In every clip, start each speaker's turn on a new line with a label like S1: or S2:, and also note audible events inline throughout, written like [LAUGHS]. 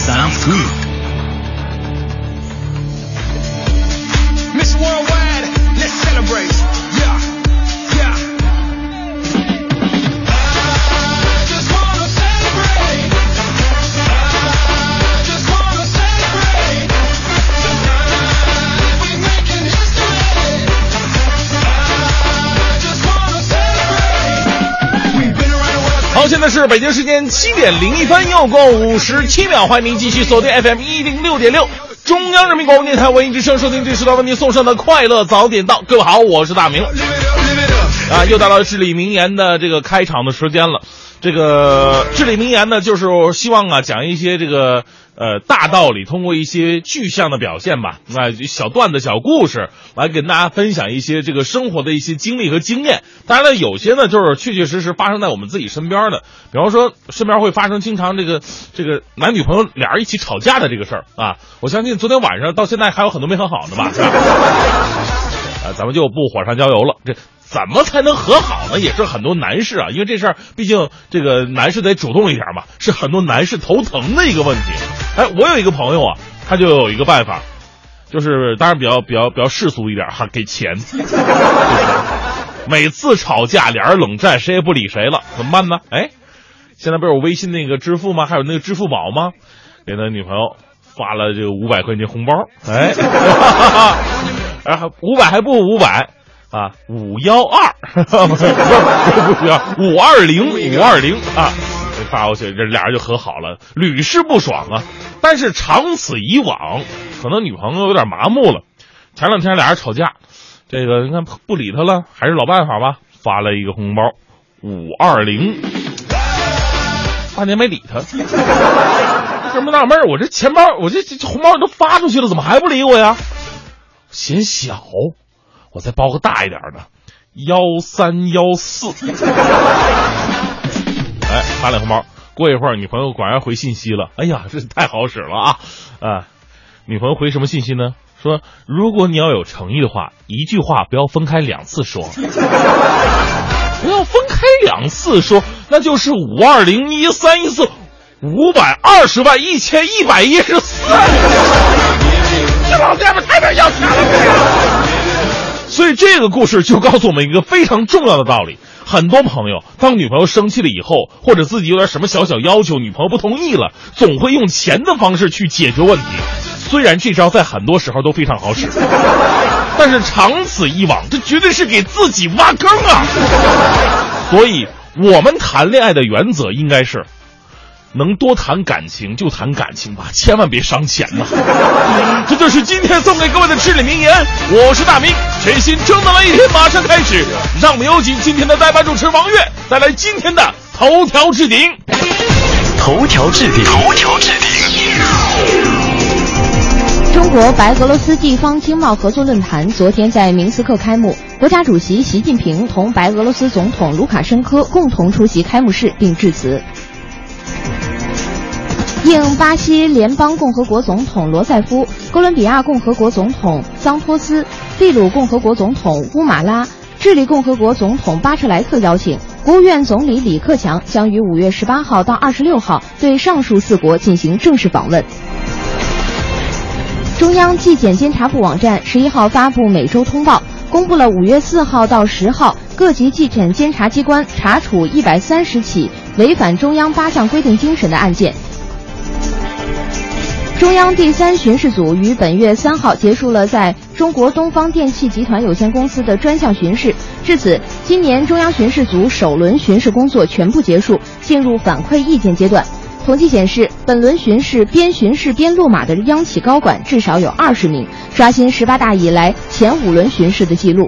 S1: Saint-Flour. 现在是北京时间七点零一分，又过五十七秒，欢迎您继续锁定 FM 一零六点六，中央人民广播电台文艺之声，收听这时段为您送上的快乐早点到。各位好，我是大明啊，又到了至理名言的这个开场的时间了。这个至理名言呢，就是希望啊讲一些这个呃大道理，通过一些具象的表现吧，那小段子、小故事来跟大家分享一些这个生活的一些经历和经验。当然了，有些呢就是确确实实发生在我们自己身边的，比方说身边会发生经常这个这个男女朋友俩人一起吵架的这个事儿啊。我相信昨天晚上到现在还有很多没和好的吧，是吧？啊，咱们就不火上浇油了。这怎么才能和好呢？也是很多男士啊，因为这事儿毕竟这个男士得主动一点嘛，是很多男士头疼的一个问题。哎，我有一个朋友啊，他就有一个办法，就是当然比较比较比较世俗一点哈，给钱。每次吵架，俩人冷战，谁也不理谁了，怎么办呢？哎，现在不是有微信那个支付吗？还有那个支付宝吗？给他女朋友发了这个五百块钱红包，哎，然 [LAUGHS] 后五百还不五百啊，五幺二，不是不是五二零五二零啊，发过去，这俩人就和好了，屡试不爽啊。但是长此以往，可能女朋友有点麻木了。前两天俩人吵架，这个你看不理他了，还是老办法吧，发了一个红包五二零，半年没理他。这么纳闷儿，我这钱包，我这这这红包都发出去了，怎么还不理我呀？嫌小，我再包个大一点的，幺三幺四。哎，发俩红包。过一会儿，女朋友果然回信息了。哎呀，这太好使了啊！啊，女朋友回什么信息呢？说如果你要有诚意的话，一句话不要分开两次说。[LAUGHS] 不要分开两次说，那就是五二零一三一四，五百二十万一千一百一十四。[LAUGHS] 这老娘们太没要钱了！所以这个故事就告诉我们一个非常重要的道理：很多朋友当女朋友生气了以后，或者自己有点什么小小要求，女朋友不同意了，总会用钱的方式去解决问题。虽然这招在很多时候都非常好使，但是长此以往，这绝对是给自己挖坑啊！所以，我们谈恋爱的原则应该是。能多谈感情就谈感情吧，千万别伤钱呐！[LAUGHS] 这就是今天送给各位的至理名言。我是大明，全新正能量一天马上开始，让我们有请今天的代班主持王悦带来今天的头条置顶。
S2: 头条置顶，头条置顶。
S3: 中国白俄罗斯地方经贸合作论坛昨天在明斯克开幕，国家主席习近平同白俄罗斯总统卢卡申科共同出席开幕式并致辞。应巴西联邦共和国总统罗塞夫、哥伦比亚共和国总统桑托斯、秘鲁共和国总统乌马拉、智利共和国总统巴彻莱特邀请，国务院总理李克强将于五月十八号到二十六号对上述四国进行正式访问。中央纪检监察部网站十一号发布每周通报，公布了五月四号到十号各级纪检监察机关查处一百三十起违反中央八项规定精神的案件。中央第三巡视组于本月三号结束了在中国东方电气集团有限公司的专项巡视，至此，今年中央巡视组首轮巡视工作全部结束，进入反馈意见阶段。统计显示，本轮巡视边巡视边落马的央企高管至少有二十名，刷新十八大以来前五轮巡视的记录。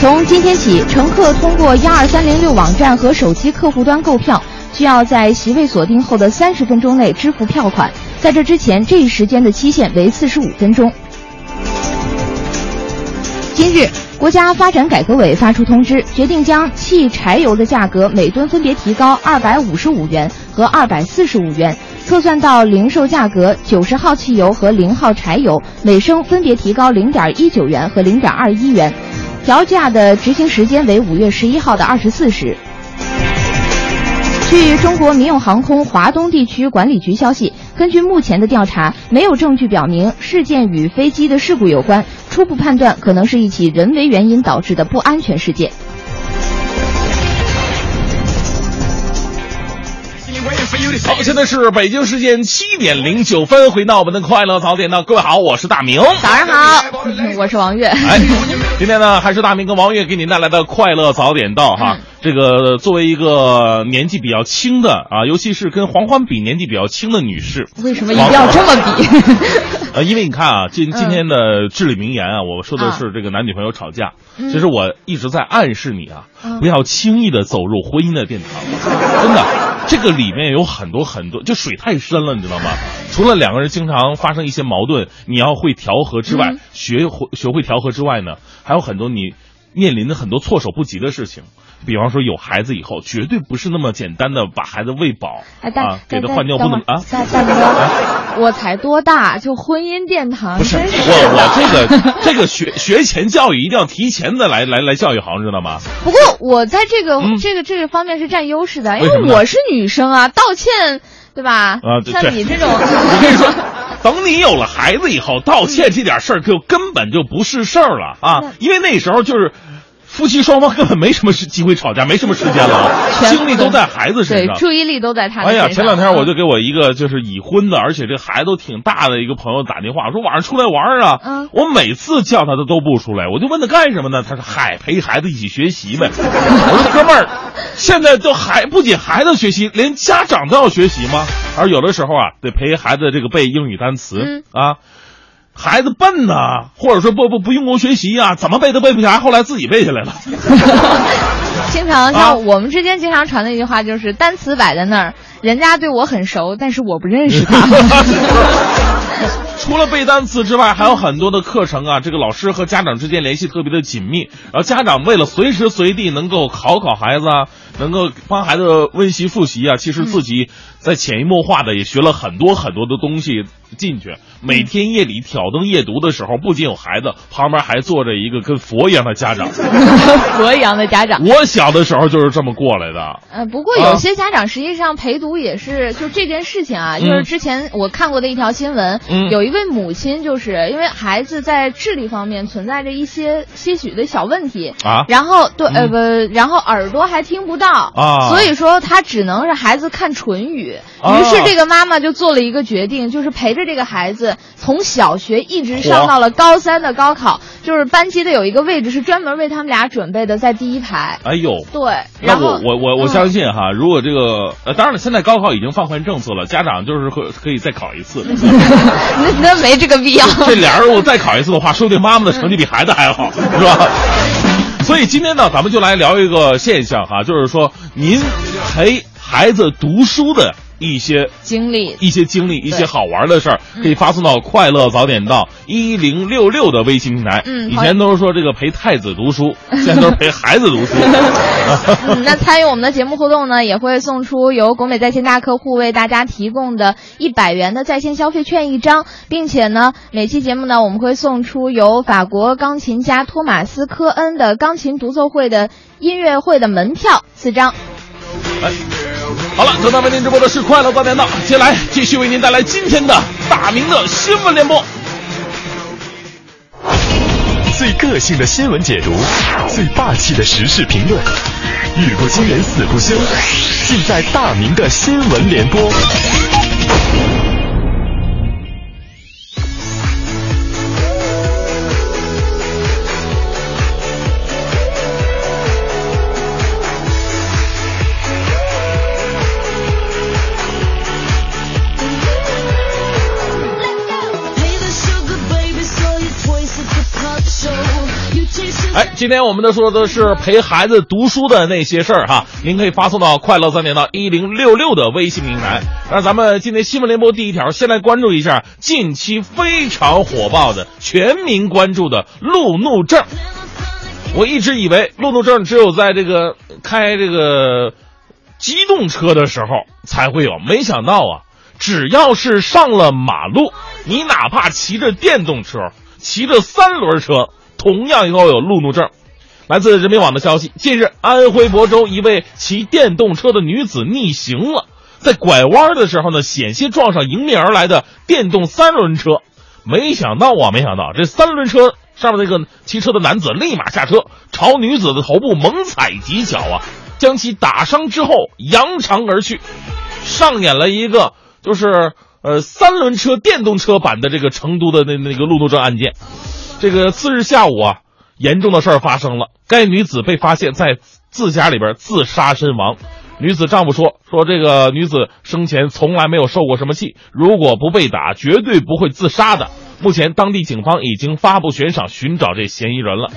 S3: 从今天起，乘客通过幺二三零六网站和手机客户端购票，需要在席位锁定后的三十分钟内支付票款。在这之前，这一时间的期限为四十五分钟。今日，国家发展改革委发出通知，决定将汽柴油的价格每吨分别提高二百五十五元和二百四十五元，测算到零售价格，九十号汽油和零号柴油每升分别提高零点一九元和零点二一元，调价的执行时间为五月十一号的二十四时。据中国民用航空华东地区管理局消息，根据目前的调查，没有证据表明事件与飞机的事故有关，初步判断可能是一起人为原因导致的不安全事件。
S1: 好，现在是北京时间七点零九分，回到我们的快乐早点到，各位好，我是大明。
S3: 早上好，我是王悦。
S1: 哎，今天呢，还是大明跟王悦给您带来的快乐早点到哈。这个作为一个年纪比较轻的啊，尤其是跟黄欢比年纪比较轻的女士，
S3: 为什么一定要这么比？
S1: 呃，因为你看啊，今今天的至理名言啊，我说的是这个男女朋友吵架，其实我一直在暗示你啊，不要轻易的走入婚姻的殿堂，[LAUGHS] 真的，这个里面有很多很多，就水太深了，你知道吗？除了两个人经常发生一些矛盾，你要会调和之外，学会学会调和之外呢，还有很多你面临的很多措手不及的事情。比方说有孩子以后，绝对不是那么简单的把孩子喂饱啊，给他换尿布啊。
S3: 大大哥，我才多大，就婚姻殿堂，
S1: 不是我我这个 [LAUGHS] 这个学学前教育一定要提前的来来来教育好，知道吗？
S3: 不过我在这个、
S1: 嗯
S3: 这个这个方面是占优势的，因
S1: 为
S3: 我是女生啊，道歉对吧？
S1: 啊对
S3: 像你这种，[LAUGHS]
S1: 我跟你说，等你有了孩子以后，道歉这点事儿就根本就不是事儿了啊，因为那时候就是。夫妻双方根本没什么时机会吵架，没什么时间了，精力都在孩子身上。
S3: 对注意力都在他的
S1: 哎呀，前两天我就
S3: 嗯
S1: 给我一个就是已婚的，而且这孩子都挺大的一个朋友打电话，说晚上出来玩啊。
S3: 嗯
S1: 我每次叫他他都不出来，我就问他干什么呢？他说嗨，陪孩子一起学习呗。[LAUGHS] 我说哥们儿，现在都还不仅孩子学习，连家长都要学习吗？而有的时候啊，得陪孩子这个背英语单词、
S3: 嗯
S1: 啊。孩子笨呐、或者说不不不用功学习啊，怎么背都背不下来，后来自己背下来了。[LAUGHS]
S3: 经常
S1: 啊
S3: 像我们之间经常传的一句话就是单词摆在那儿，人家对我很熟，但是我不认识他。[LAUGHS]
S1: 除了背单词之外，还有很多的课程啊，这个老师和家长之间联系特别的紧密。然后家长为了随时随地能够考考孩子啊，能够帮孩子温习复习啊，其实自己在潜移默化的也学了很多很多的东西进去。每天夜里挑灯夜读的时候，不仅有孩子，旁边还坐着一个跟佛一样的家长。[LAUGHS]
S3: 佛一样的家长。
S1: 我小的时候就是这么过来的。
S3: 呃，不过有些家长实际上陪读也是，就这件事情啊，就是之前我看过的一条新闻，
S1: 嗯。
S3: 有一位母亲就是因为孩子在智力方面存在着一些些许的小问题
S1: 啊？
S3: 然后对、呃不，然后耳朵还听不到
S1: 啊。
S3: 所以说他只能是孩子看唇语，
S1: 啊。
S3: 于是这个妈妈就做了一个决定，就是陪着这个孩子从小学一直上到了高三的高考，就是班级的有一个位置是专门为他们俩准备的，在第一排。
S1: 哎呦，
S3: 对，
S1: 那我我我我
S3: 嗯
S1: 相信哈，如果这个呃，当然了，现在高考已经放宽政策了，家长就是可可以再考一次。[LAUGHS]
S3: 那那没这个必要。
S1: 这俩人如果再考一次的话，说不定妈妈的成绩比孩子还好，是吧？[LAUGHS] 所以今天呢，咱们就来聊一个现象哈，就是说您陪孩子读书的一些
S3: 经历
S1: 一些经历、一些好玩的事儿，可以发送到“快乐早点到一零六六”的微信平台。
S3: 嗯
S1: 以前都是说这个陪太子读书，[LAUGHS] 现在都是陪孩子读书。[LAUGHS]
S3: 嗯，那参与我们的节目互动呢，也会送出由国美在线大客户为大家提供的一百元的在线消费券一张，并且呢，每期节目呢，我们会送出由法国钢琴家托马斯科恩的钢琴独奏会的音乐会的门票四张。
S1: 哎，好了，正在为您直播的是快乐大连道，接下来继续为您带来今天的大明的新闻联播。
S4: 最个性的新闻解读，最霸气的时事评论，语不惊人死不休，尽在大明的新闻联播。
S1: 今天我们的说的是陪孩子读书的那些事儿哈，您可以发送到快乐三点到一零六六的微信平台。那咱们今天新闻联播第一条，先来关注一下近期非常火爆的、全民关注的路怒症。我一直以为路怒症只有在这个开这个机动车的时候才会有，没想到啊，只要是上了马路，你哪怕骑着电动车、骑着三轮车，同样要有路怒症。来自人民网的消息，近日安徽亳州一位骑电动车的女子逆行了，在拐弯的时候呢，险些撞上迎面而来的电动三轮车。没想到啊，没想到这三轮车上面那个骑车的男子立马下车，朝女子的头部猛踩几脚啊，将其打伤之后扬长而去，上演了一个就是呃三轮车电动车版的这个成都的那那个路怒症案件。这个次日下午啊，严重的事儿发生了，该女子被发现在自家里边自杀身亡。女子丈夫说：“说这个女子生前从来没有受过什么气，如果不被打，绝对不会自杀的。”目前，当地警方已经发布悬赏寻找这嫌疑人了。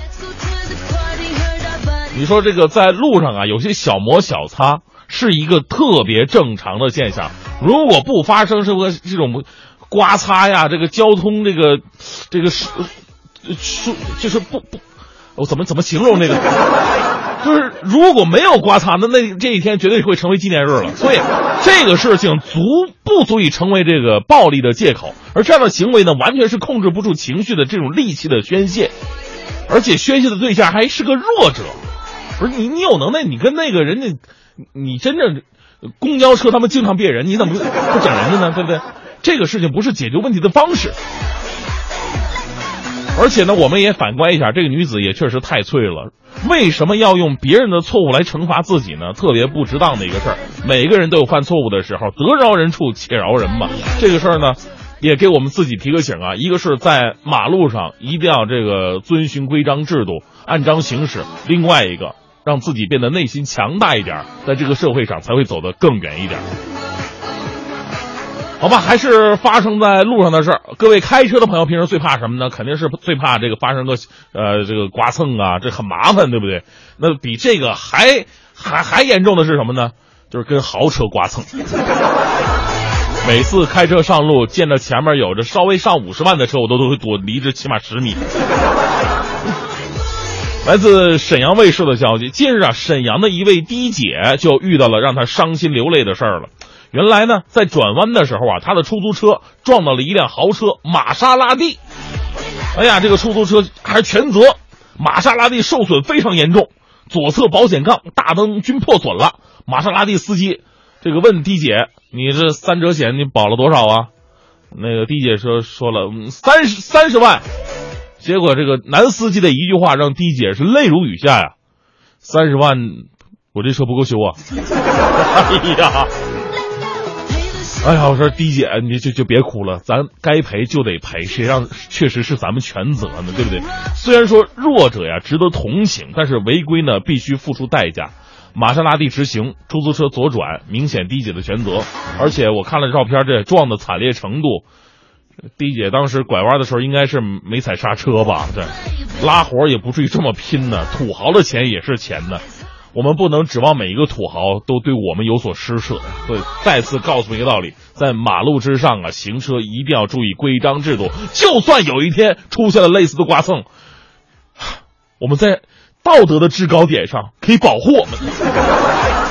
S1: 你说这个在路上啊，有些小摩小擦是一个特别正常的现象。如果不发生什么这种刮擦呀，这个交通这个这个说就是不不，我怎么怎么形容那个？就是如果没有刮擦，那那这一天绝对会成为纪念日了。所以这个事情足不足以成为这个暴力的借口，而这样的行为呢，完全是控制不住情绪的这种戾气的宣泄，而且宣泄的对象还是个弱者。不是你，你有能耐，你跟那个人家，你真正公交车他们经常别人，你怎么不整人家呢？对不对？这个事情不是解决问题的方式。而且呢，我们也反观一下，这个女子也确实太脆了。为什么要用别人的错误来惩罚自己呢？特别不值当的一个事儿。每个人都有犯错误的时候，得饶人处且饶人嘛。这个事儿呢，也给我们自己提个醒啊。一个是在马路上一定要这个遵循规章制度，按章行驶；另外一个，让自己变得内心强大一点，在这个社会上才会走得更远一点。好吧，还是发生在路上的事儿。各位开车的朋友，平时最怕什么呢？肯定是最怕这个发生个呃这个刮蹭啊，这很麻烦，对不对？那比这个还还还严重的是什么呢？就是跟豪车刮蹭。每次开车上路，见着前面有着稍微上五十万的车，我都都会躲离着起码十米。来自沈阳卫视的消息，近日啊，沈阳的一位的姐就遇到了让她伤心流泪的事儿了。原来呢，在转弯的时候啊，他的出租车撞到了一辆豪车玛莎拉蒂。哎呀，这个出租车还全责，玛莎拉蒂受损非常严重，左侧保险杠、大灯均破损了。玛莎拉蒂司机这个问 D 姐：“你这三者险你保了多少啊？”那个 D 姐说说了三十三十万。结果这个男司机的一句话让 D 姐是泪如雨下呀，三十万，我这车不够修啊！[LAUGHS] 哎呀，哎呀，我说的姐，你就就别哭了，咱该赔就得赔，谁让确实是咱们全责呢，对不对？虽然说弱者呀值得同情，但是违规呢必须付出代价。玛莎拉蒂直行，出租车左转，明显的姐的全责。而且我看了照片，这撞的惨烈程度。的姐当时拐弯的时候应该是没踩刹车吧？这拉活也不至于这么拼呢。土豪的钱也是钱呢，我们不能指望每一个土豪都对我们有所施舍。所以再次告诉一个道理，在马路之上啊，行车一定要注意规章制度。就算有一天出现了类似的刮蹭，我们在道德的制高点上可以保护我们。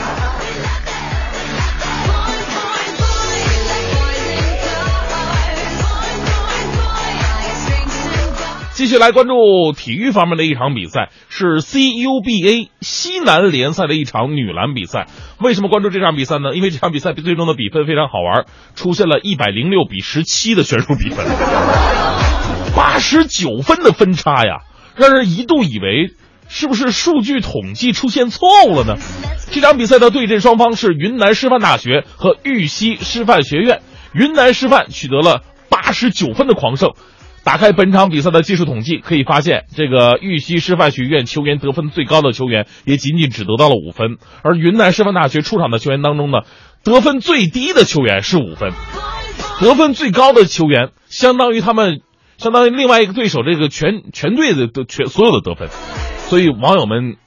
S1: 继续来关注体育方面的一场比赛，是 CUBA 西南联赛的一场女篮比赛。为什么关注这场比赛呢？因为这场比赛最终的比分非常好玩，出现了一百零六比十七的悬殊比分，[LAUGHS] 八十九分的分差呀，让人一度以为是不是数据统计出现错误了呢？这场比赛的对阵双方是云南师范大学和玉溪师范学院，云南师范取得了八十九分的狂胜。打开本场比赛的技术统计，可以发现，这个玉溪师范学院球员得分最高的球员也仅仅只得到了五分，而云南师范大学出场的球员当中呢，得分最低的球员是五分，得分最高的球员相当于他们，相当于另外一个对手这个全全队的得全所有的得分。所以网友们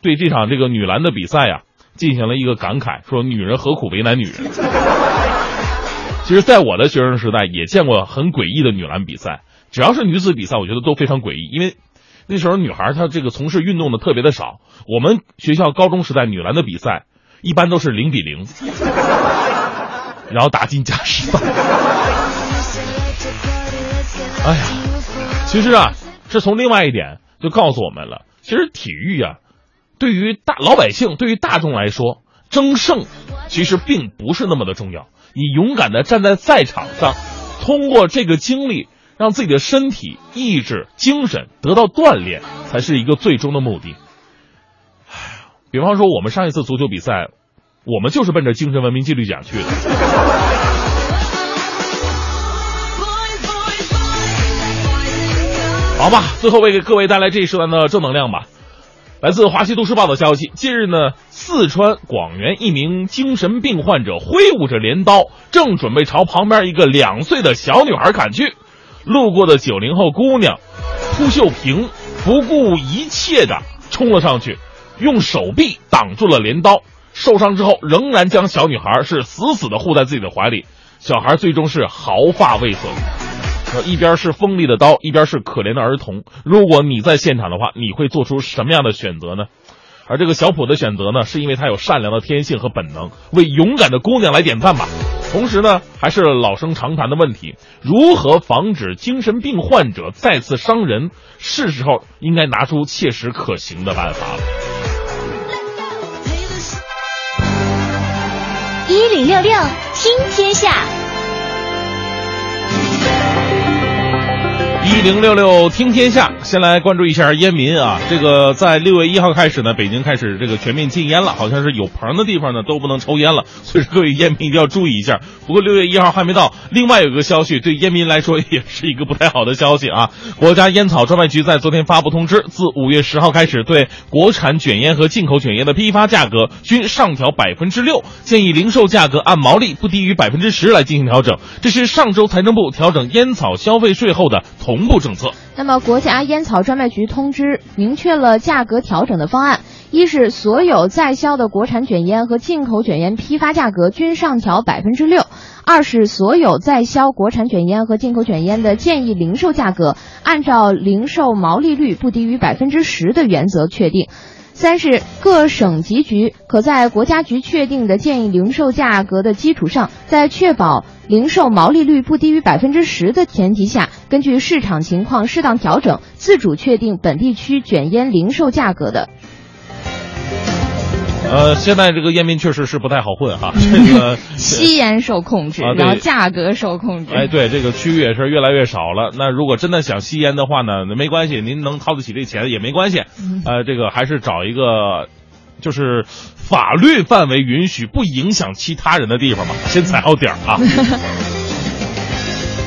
S1: 对这场这个女篮的比赛呀、进行了一个感慨，说女人何苦为难女人。其实，在我的学生时代也见过很诡异的女篮比赛，只要是女子比赛，我觉得都非常诡异，因为那时候女孩她这个从事运动的特别的少。我们学校高中时代女篮的比赛一般都是零比零，然后打进加时赛。哎呀，其实啊，这从另外一点就告诉我们了，其实体育啊，对于大老百姓，对于大众来说，争胜其实并不是那么的重要。你勇敢的站在赛场上，通过这个经历，让自己的身体、意志、精神得到锻炼，才是一个最终的目的。唉比方说，我们上一次足球比赛，我们就是奔着精神文明纪律奖去的。好吧，最后为给各位带来这一时段的正能量吧。来自《华西都市报》的消息，近日呢，四川广元一名精神病患者挥舞着镰刀，正准备朝旁边一个两岁的小女孩砍去。路过的九零后姑娘扑秀萍不顾一切的冲了上去，用手臂挡住了镰刀。受伤之后，仍然将小女孩是死死的护在自己的怀里。小孩最终是毫发未损。一边是锋利的刀，一边是可怜的儿童。如果你在现场的话，你会做出什么样的选择呢？而这个小普的选择呢，是因为他有善良的天性和本能，为勇敢的姑娘来点赞吧。同时呢，还是老生常谈的问题：如何防止精神病患者再次伤人？是时候应该拿出切实可行的办法了。
S5: 一零六六听天下，
S1: 一零六六听天下，先来关注一下烟民啊。这个在六月一号开始呢，北京开始这个全面禁烟了，好像是有棚的地方呢都不能抽烟了，所以说各位烟民一定要注意一下。[LAUGHS] 不过六月一号还没到，另外有个消息对烟民来说也是一个不太好的消息啊。国家烟草专卖局在昨天发布通知，自五月十号开始，对国产卷烟和进口卷烟的批发价格均上调百分之六，建议零售价格按毛利不低于百分之十来进行调整。这是上周财政部调整烟草消费税后的同步政策。
S3: 那么，国家烟草专卖局通知明确了价格调整的方案：一是所有在销的国产卷烟和进口卷烟批发价格均上调百分之六；二是所有在销国产卷烟和进口卷烟的建议零售价格按照零售毛利率不低于百分之十的原则确定。三是各省级局可在国家局确定的建议零售价格的基础上，在确保零售毛利率不低于百分之十的前提下，根据市场情况适当调整，自主确定本地区卷烟零售价格的。
S1: 呃，现在这个烟民确实是不太好混哈，[LAUGHS] 这个 [LAUGHS]
S3: 吸烟受控制，
S1: 啊
S3: 然后价格受控制。
S1: 哎，对，这个区域也是越来越少了。那如果真的想吸烟的话呢，那没关系，您能掏得起这钱也没关系。呃，这个还是找一个，就是法律范围允许、不影响其他人的地方吧，先踩好点儿啊。[LAUGHS]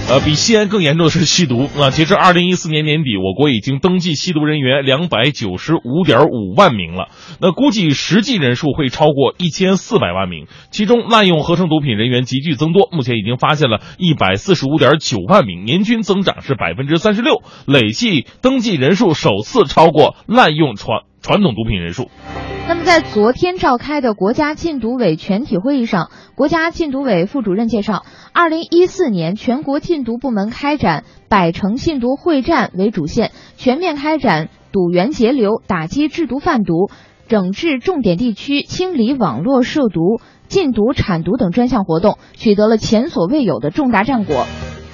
S1: 呃，比吸烟更严重的是吸毒啊！截至二零一四年年底，我国已经登记吸毒人员两百九十五点五万名了。那估计实际人数会超过一千四百万名，其中滥用合成毒品人员急剧增多，目前已经发现了一百四十五点九万名，年均增长是百分之三十六，累计登记人数首次超过滥用传传统毒品人数。
S3: 那么，在昨天召开的国家禁毒委全体会议上，国家禁毒委副主任介绍，二零一四年全国禁毒部门开展百城禁毒会战为主线，全面开展堵源截流、打击制毒贩毒、整治重点地区、清理网络涉毒、禁毒产毒等专项活动，取得了前所未有的重大战果。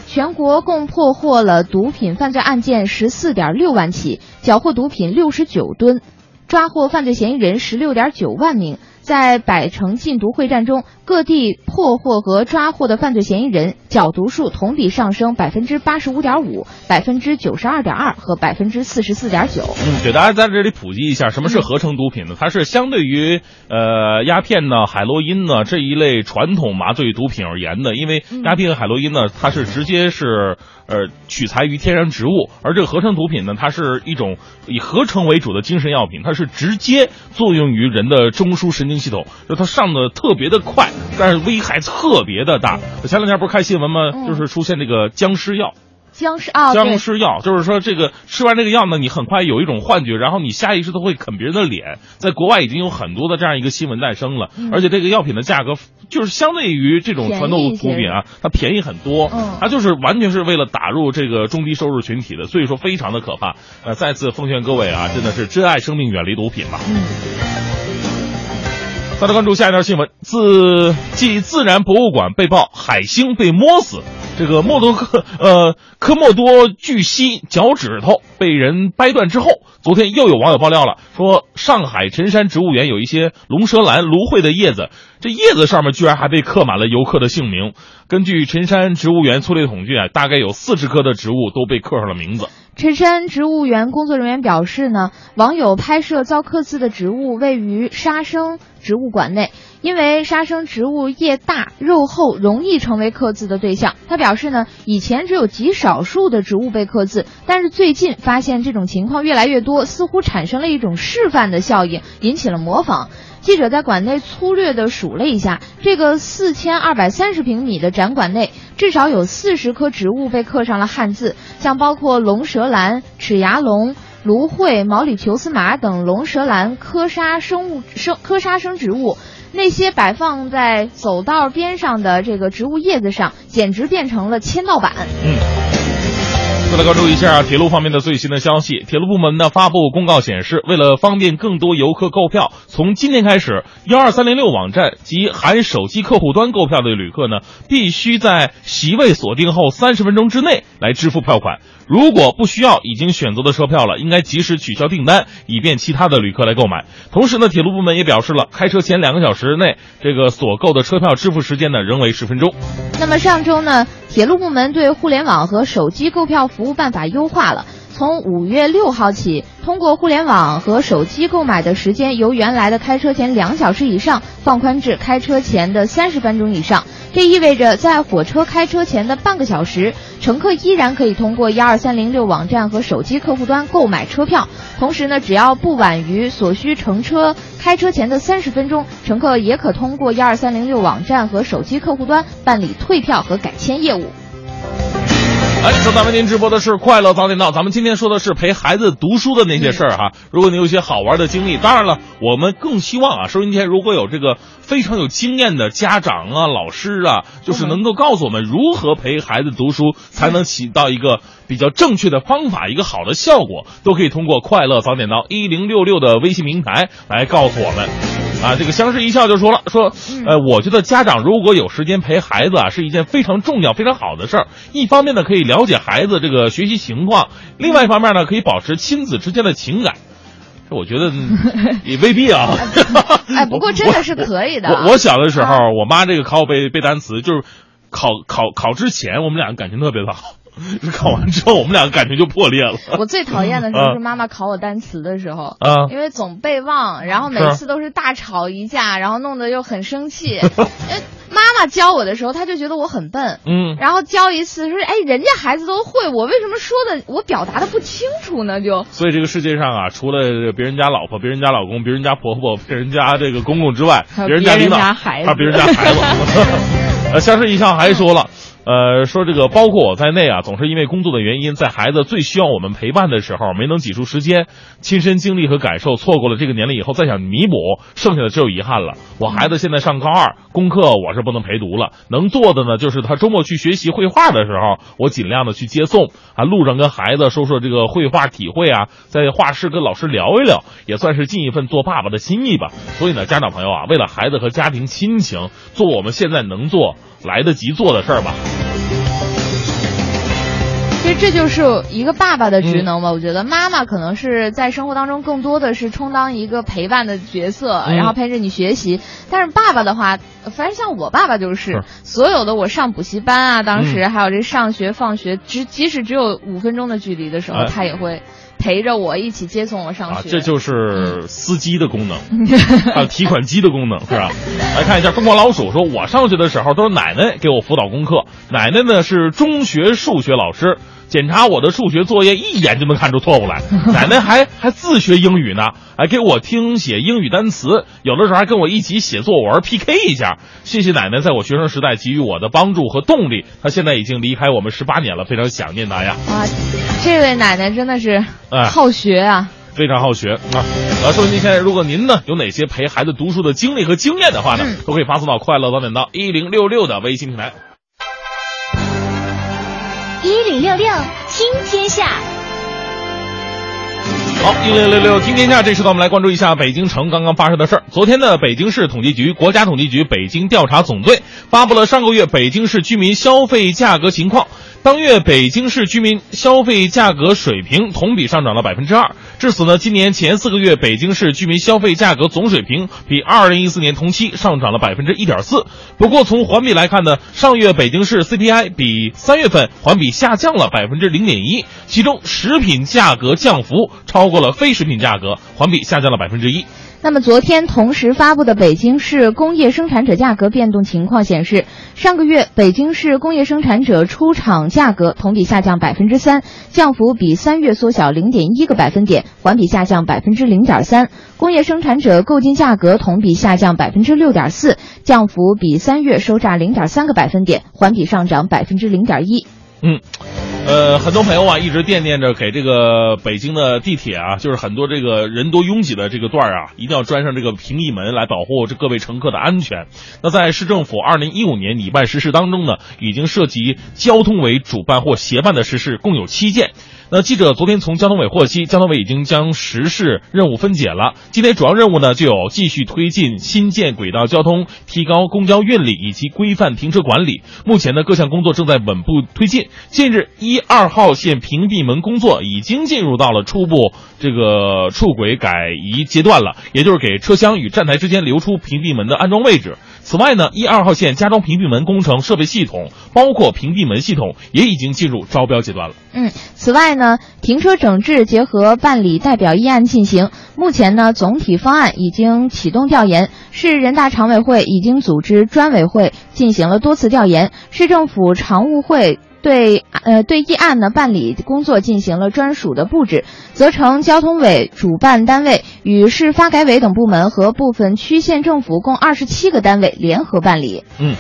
S3: 全国共破获了毒品犯罪案件十四点六万起，缴获毒品六十九吨。抓获犯罪嫌疑人十六点九万名。在百城禁毒会战中，各地破获和抓获的犯罪嫌疑人缴毒数同比上升百分之八十五点五、百分之九十二点二和百分之四十四点九。
S1: 嗯，给大家在这里普及一下，什么是合成毒品呢？它是相对于呃鸦片呢、海洛因呢这一类传统麻醉毒品而言的，因为鸦片和海洛因呢，它是直接是呃取材于天然植物，而这个合成毒品呢，它是一种以合成为主的精神药品，它是直接作用于人的中枢神经系统，就它上的特别的快，但是危害特别的大。前两天不是看新闻吗？
S3: 嗯
S1: 就是出现这个僵尸药。
S3: 僵尸啊，
S1: 僵尸药，就是说这个吃完这个药呢，你很快有一种幻觉，然后你下意识的会啃别人的脸。在国外已经有很多的这样一个新闻诞生了，
S3: 嗯
S1: 而且这个药品的价格就是相对于这种传统毒品啊，它便宜很多。
S3: 嗯
S1: 它就是完全是为了打入这个中低收入群体的，所以说非常的可怕。呃，再次奉劝各位啊，真的是珍爱生命，远离毒品吧。再来关注下一条新闻，自继自然博物馆被曝海星被摸死，这个莫多克呃科莫多巨蜥脚趾头被人掰断之后，昨天又有网友爆料了，说上海辰山植物园有一些龙舌兰、芦荟的叶子，这叶子上面居然还被刻满了游客的姓名。根据辰山植物园粗略统计啊，大概有四十棵的植物都被刻上了名字。
S3: 陈山植物园工作人员表示呢，网友拍摄遭刻字的植物位于沙生植物馆内，因为沙生植物叶大肉厚，容易成为刻字的对象。他表示呢，以前只有极少数的植物被刻字，但是最近发现这种情况越来越多，似乎产生了一种示范的效应，引起了模仿。记者在馆内粗略地数了一下，这个四千二百三十平米的展馆内，至少有四十棵植物被刻上了汉字，像包括龙舌兰、齿牙龙、芦荟、毛里求斯麻等龙舌兰科沙生物生科沙生植物。那些摆放在走道边上的这个植物叶子上，简直变成了签到板。
S1: 嗯再来关注一下铁路方面的最新的消息。铁路部门呢发布公告显示，为了方便更多游客购票，从今天开始，幺二三零六网站及含手机客户端购票的旅客呢，必须在席位锁定后三十分钟之内来支付票款。如果不需要已经选择的车票了，应该及时取消订单，以便其他的旅客来购买。同时呢，铁路部门也表示了，开车前两个小时内，这个所购的车票支付时间呢仍为十分钟。
S3: 那么上周呢，铁路部门对互联网和手机购票服务办法优化了。从五月六号起，通过互联网和手机购买的时间由原来的开车前两小时以上放宽至开车前的三十分钟以上。这意味着，在火车开车前的半个小时，乘客依然可以通过幺二三零六网站和手机客户端购买车票。同时呢，只要不晚于所需乘车开车前的三十分钟，乘客也可通过幺二三零六网站和手机客户端办理退票和改签业务。
S1: 哎，正在为您直播的是《快乐早点到》，咱们今天说的是陪孩子读书的那些事儿哈。如果你有一些好玩的经历，当然了，我们更希望啊，收音机前如果有这个非常有经验的家长啊、老师啊，就是能够告诉我们如何陪孩子读书，才能起到一个比较正确的方法，一个好的效果，都可以通过“快乐早点到”一零六六的微信平台来告诉我们。啊，这个相视一笑就说了，说，呃，我觉得家长如果有时间陪孩子啊，是一件非常重要、非常好的事儿。一方面呢，可以了解孩子这个学习情况；另外一方面呢，可以保持亲子之间的情感。这我觉得嗯 [LAUGHS] 也未必啊。
S3: 哎，不过真的是可以的。
S1: 我我小的时候，我妈这个考我背背单词，就是考考考之前，我们俩感情特别的好。[LAUGHS] 考完之后，我们俩感情就破裂了。
S3: 我最讨厌的时候是妈妈考我单词的时候，
S1: 啊
S3: 因为总背忘，然后每次都是大吵一架，然后弄得又很生气。呃妈妈教我的时候，她就觉得我很笨，
S1: 嗯，
S3: 然后教一次说，哎，人家孩子都会，我为什么说的我表达的不清楚呢？就
S1: 所以这个世界上啊，除了别人家老婆、别人家老公、别人家婆婆、别人家这个公公之外，别人家
S3: 孩子
S1: 还有别人家孩子。[LAUGHS] 呃，相视一笑还说了。呃，说这个包括我在内啊，总是因为工作的原因，在孩子最需要我们陪伴的时候，没能挤出时间，亲身经历和感受，错过了这个年龄以后再想弥补，剩下的只有遗憾了。我孩子现在上高二，功课我是不能陪读了，能做的呢，就是他周末去学习绘画的时候，我尽量的去接送啊，路上跟孩子说说这个绘画体会啊，在画室跟老师聊一聊，也算是尽一份做爸爸的心意吧。所以呢，家长朋友啊，为了孩子和家庭亲情，做我们现在能做、来得及做的事儿吧。
S3: 其实这就是一个爸爸的职能吧。我觉得妈妈可能是在生活当中更多的是充当一个陪伴的角色，
S1: 嗯
S3: 然后陪着你学习。但是爸爸的话，反正像我爸爸就是
S1: 是
S3: 所有的我上补习班啊，当时
S1: 嗯
S3: 还有这上学放学，只即使只有五分钟的距离的时候，
S1: 哎
S3: 他也会陪着我一起接送我上
S1: 啊，
S3: 学。
S1: 这就是司机的功能，还有提款机的功能，是吧？[LAUGHS] 来看一下疯狂老鼠说，我上学的时候都是奶奶给我辅导功课，奶奶呢是中学数学老师，检查我的数学作业一眼就能看出错误来。[LAUGHS] 奶奶还还自学英语呢，还给我听写英语单词，有的时候还跟我一起写作文 PK 一下。谢谢奶奶在我学生时代给予我的帮助和动力。她现在已经离开我们十八年了，非常想念她呀。
S3: 哇，这位奶奶真的是
S1: 哎
S3: 好学啊！
S1: 非常好学啊！呃，收音机前，如果您呢有哪些陪孩子读书的经历和经验的话呢，都可以发送到快乐早点到一零六六的微信平台。
S5: 六六听天下，
S1: 好，一六六六听天下，这时段我们来关注一下北京城刚刚发生的事儿。昨天呢，北京市统计局、国家统计局北京调查总队发布了上个月北京市居民消费价格情况。当月北京市居民消费价格水平同比上涨了百分之二，至此呢，今年前四个月北京市居民消费价格总水平比二零一四年同期上涨了百分之一点四。不过从环比来看呢，上月北京市 CPI 比三月份环比下降了百分之零点一，其中食品价格降幅超过了非食品价格，环比下降了百分之一。
S3: 那么，昨天同时发布的北京市工业生产者价格变动情况显示，上个月北京市工业生产者出厂价格同比下降百分之三，降幅比三月缩小零点一个百分点，环比下降百分之零点三；工业生产者购进价格同比下降百分之六点四，降幅比三月收窄零点三个百分点，环比上涨百分之零点一。
S1: 嗯，呃，很多朋友啊一直惦念着给这个北京的地铁啊，就是很多这个人多拥挤的这个段儿啊，一定要装上这个屏蔽门来保护这各位乘客的安全。那在市政府二零一五年拟办实事当中呢，已经涉及交通委主办或协办的实事共有七件。那记者昨天从交通委获悉，交通委已经将实事任务分解了。今天主要任务呢，就有继续推进新建轨道交通，提高公交运力以及规范停车管理。目前呢，各项工作正在稳步推进。近日，一二号线屏蔽门工作已经进入到了初步这个触轨改移阶段了，也就是给车厢与站台之间留出屏蔽门的安装位置。此外呢，一二号线加装屏蔽门工程设备系统，包括屏蔽门系统，也已经进入招标阶段了。
S3: 嗯，此外呢，停车整治结合办理代表议案进行。目前呢，总体方案已经启动调研，市人大常委会已经组织专委会进行了多次调研，市政府常务会。对，呃，对议案呢办理工作进行了专属的布置，责成交通委主办单位与市发改委等部门和部分区县政府共二十七个单位联合办理。
S1: 嗯，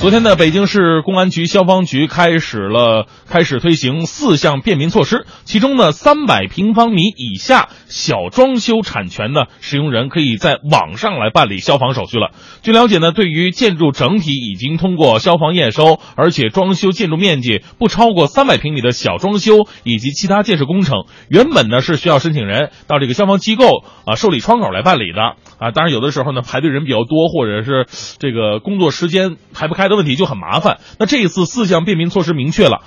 S1: 昨天呢，北京市公安局消防局开始了开始推行四项便民措施，其中呢，三百平方米以下小装修产权呢，使用人可以在网上来办理消防手续了。据了解呢，对于建筑整体已经通过消防验收，而且装修建筑面积不超过三百平米的小装修以及其他建设工程，原本呢是需要申请人到这个消防机构啊受理窗口来办理的啊。当然，有的时候呢排队人比较多，或者是这个工作时间排不开的问题就很麻烦。那这一次四项便民措施明确了。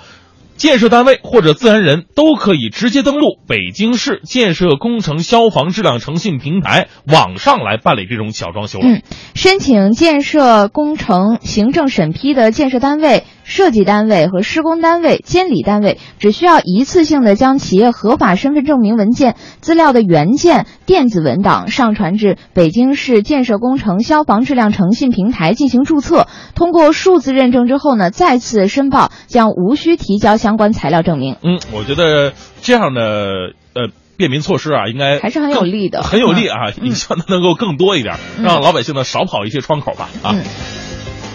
S1: 建设单位或者自然人都可以直接登录北京市建设工程消防质量诚信平台网上来办理这种小装修了。
S3: 嗯，申请建设工程行政审批的建设单位、设计单位和施工单位、监理单位，只需要一次性的将企业合法身份证明文件资料的原件、电子文档上传至北京市建设工程消防质量诚信平台进行注册，通过数字认证之后呢，再次申报将无需提交相关材料证明。
S1: 嗯，我觉得这样的呃便民措施啊，应该
S3: 还是很有利的
S1: 很有利啊，也 [LAUGHS] 希望它能够更多一点，让老百姓呢少跑一些窗口吧啊。
S3: 嗯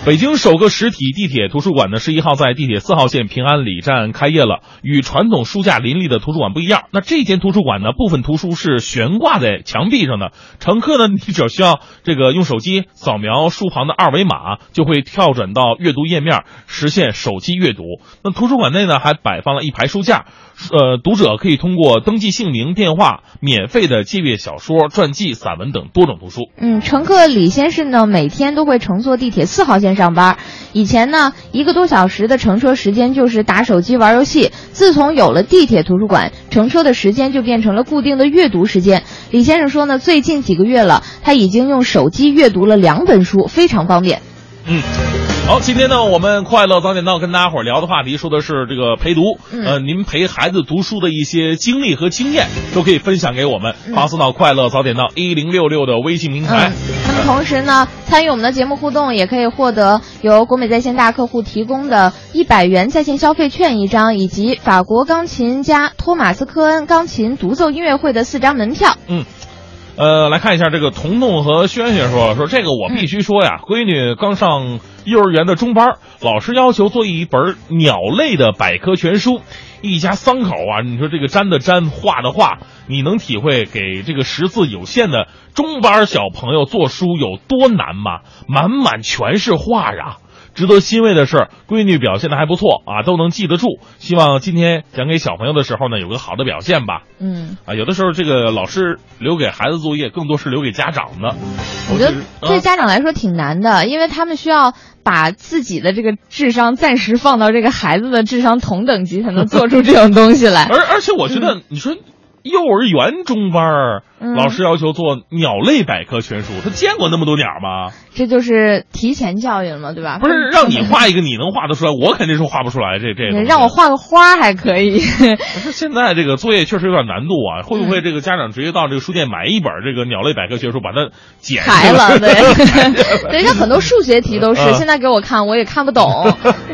S1: 北京首个实体地铁图书馆呢，十一号在地铁四号线平安里站开业了。与传统书架林立的图书馆不一样，那这间图书馆呢，部分图书是悬挂在墙壁上的。乘客呢，你只需要这个用手机扫描书旁的二维码，就会跳转到阅读页面，实现手机阅读。那图书馆内呢，还摆放了一排书架，呃，读者可以通过登记姓名、电话，免费的借阅小说、传记、散文等多种图书。
S3: 嗯，乘客李先生呢，每天都会乘坐地铁四号线上班。以前呢，一个多小时的乘车时间就是打手机玩游戏。自从有了地铁图书馆，乘车的时间就变成了固定的阅读时间。李先生说呢，最近几个月了，他已经用手机阅读了两本书，非常方便。
S1: 嗯，好，今天呢，我们快乐早点到跟大家伙儿聊的话题说的是这个陪读，
S3: 嗯。
S1: 呃，您陪孩子读书的一些经历和经验，都可以分享给我们，
S3: 嗯。
S1: 发送到快乐早点到一零六六的微信平台。
S3: 嗯，那么同时呢，参与我们的节目互动，也可以获得由国美在线大客户提供的一百元在线消费券一张，以及法国钢琴家托马斯科恩钢琴独奏音乐会的四张门票。
S1: 呃，来看一下这个彤彤和轩轩说说这个我必须说呀，闺女刚上幼儿园的中班，老师要求做一本鸟类的百科全书。一家三口啊，你说这个粘的粘，画的画，你能体会给这个识字有限的中班小朋友做书有多难吗？满满全是画啊！值得欣慰的是，闺女表现的还不错啊，都能记得住。希望今天讲给小朋友的时候呢，有个好的表现吧。
S3: 嗯，
S1: 啊，有的时候这个老师留给孩子作业，更多是留给家长的。
S3: 我觉得对
S1: 啊
S3: 家长来说挺难的，因为他们需要把自己的这个智商暂时放到这个孩子的智商同等级，才能做出这种东西来。[LAUGHS]
S1: 而而且我觉得，你说幼儿园中班儿，
S3: 嗯
S1: 老师要求做鸟类百科全书，他见过那么多鸟吗？
S3: 这就是提前教育了嘛，对吧？
S1: 不是让你画一个，你能画得出来，我肯定是画不出来。这这个
S3: 让我。画个花还可以。
S1: 可是现在这个作业确实有点难度啊，会不会这个家长直接到这个书店买一本这个鸟类百科全书，把它剪下来
S3: 裁了，对，[LAUGHS] 对，像很多数学题都是，
S1: 嗯
S3: 现在给我看我也看不懂。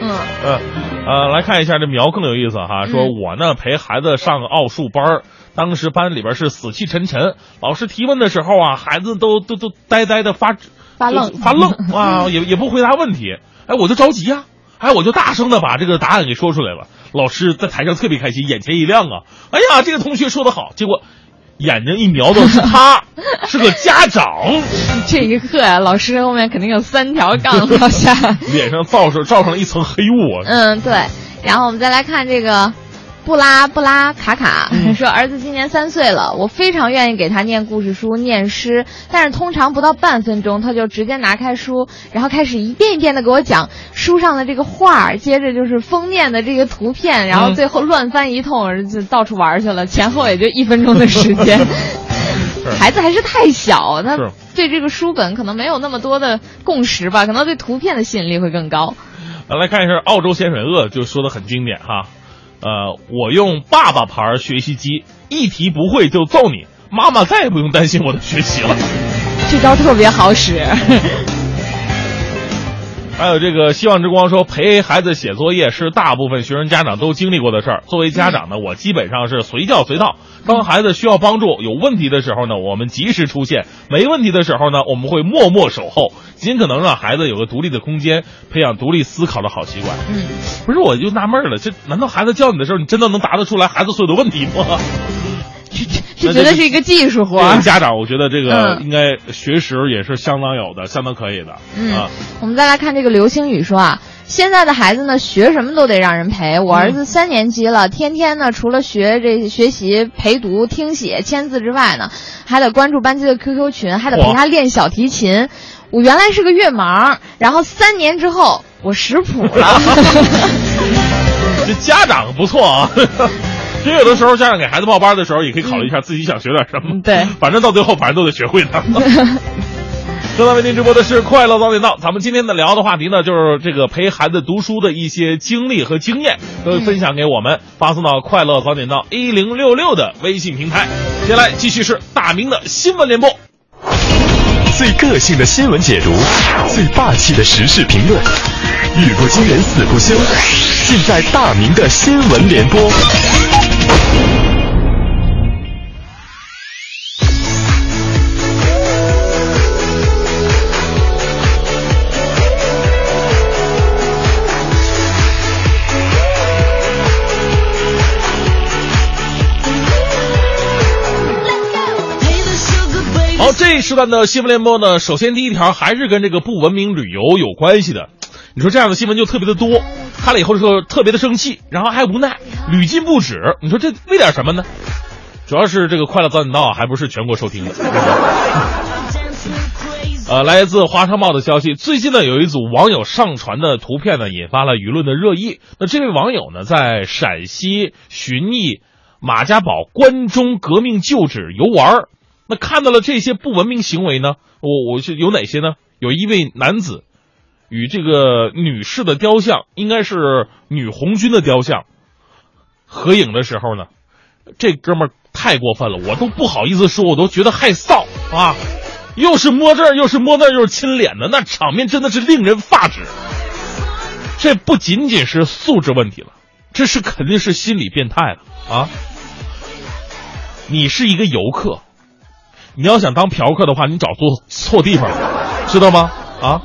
S3: 嗯，
S1: 呃呃，来看一下这苗更有意思哈，说
S3: 嗯
S1: 我呢陪孩子上奥数班儿，当时班里边是死气沉沉，老师提问的时候啊，孩子都都都呆呆的发
S3: 发愣
S1: 发愣 [LAUGHS] 啊，也也不回答问题，哎，我就着急呀、哎，我就大声的把这个答案给说出来了。老师在台上特别开心，眼前一亮啊，哎呀，这个同学说的好，结果眼睛一瞄到是他，[LAUGHS] 是个家长，
S3: 这一刻呀，老师后面肯定有三条杠要下。
S1: 脸上罩上罩上了一层黑雾啊。
S3: 嗯，对。然后我们再来看这个。布拉布拉卡卡。
S1: 嗯。
S3: 说：“儿子今年三岁了，我非常愿意给他念故事书、念诗，但是通常不到半分钟，他就直接拿开书，然后开始一遍一遍的给我讲书上的这个画儿，接着就是封面的这个图片，然后
S1: 嗯
S3: 最后乱翻一通，儿子到处玩去了，前后也就一分钟的时间。[LAUGHS] 孩子还是太小，他对这个书本可能没有那么多的共识吧，可能对图片的吸引力会更高。
S1: 呃来看一下澳洲咸水鳄就说的很经典哈，呃，我用爸爸牌学习机，一题不会就揍你，妈妈再也不用担心我的学习了。
S3: 这招特别好使。
S1: 还有这个希望之光说，陪孩子写作业是大部分学生家长都经历过的事儿。作为家长呢，我基本上是随叫随到。当孩子需要帮助、有问题的时候呢，我们及时出现；没问题的时候呢，我们会默默守候，尽可能让孩子有个独立的空间，培养独立思考的好习惯。
S3: 嗯，
S1: 不是，我就纳闷了，这难道孩子叫你的时候，你真的能答得出来孩子所有的问题吗？
S3: 这绝对是一个技术活
S1: 这个。家长，我觉得这个
S3: 嗯
S1: 应该学识也是相当有的，相当可以的。
S3: 嗯
S1: 啊，
S3: 我们再来看这个流星雨说啊，现在的孩子呢，学什么都得让人陪。我儿子三年级了，天天呢，除了学这学习陪读、听写、签字之外呢，还得关注班级的 QQ 群，还得陪他练小提琴。我原来是个月盲，然后三年之后我识谱了。[LAUGHS]
S1: 这家长不错啊。其实有的时候，家长给孩子报班的时候，也可以考虑一下自己想学点什么。
S3: 嗯对
S1: 反正到最后，反正都得学会的。[LAUGHS] 正在为您直播的是《快乐早点到》，咱们今天的聊的话题呢，就是这个陪孩子读书的一些经历和经验，都会分享给我们，发送到“快乐早点到”一零六六的微信平台。接下来继续是大明的新闻联播。
S4: 最个性的新闻解读，最霸气的时事评论，语不惊人死不休，尽在大明的新闻联播。
S1: 好，这一时段的新闻联播呢，首先第一条还是跟这个不文明旅游有关系的。你说这样的新闻就特别的多，看了以后说特别的生气，然后还无奈，屡禁不止。你说这为点什么呢？主要是这个快乐早点到啊，还不是全国收听的。[LAUGHS] 呃，来自华商报的消息，最近呢有一组网友上传的图片呢，引发了舆论的热议。那这位网友呢，在陕西旬邑马家堡关中革命旧址游玩儿那看到了这些不文明行为呢，我我是有哪些呢？有一位男子与这个女士的雕像，应该是女红军的雕像合影的时候呢，这哥们儿太过分了，我都不好意思说，我都觉得害臊啊！又是摸这儿，又是摸那儿，又是亲脸的，那场面真的是令人发指。这不仅仅是素质问题了，这是肯定是心理变态了啊！你是一个游客，你要想当嫖客的话，你找错错地方了，知道吗？啊！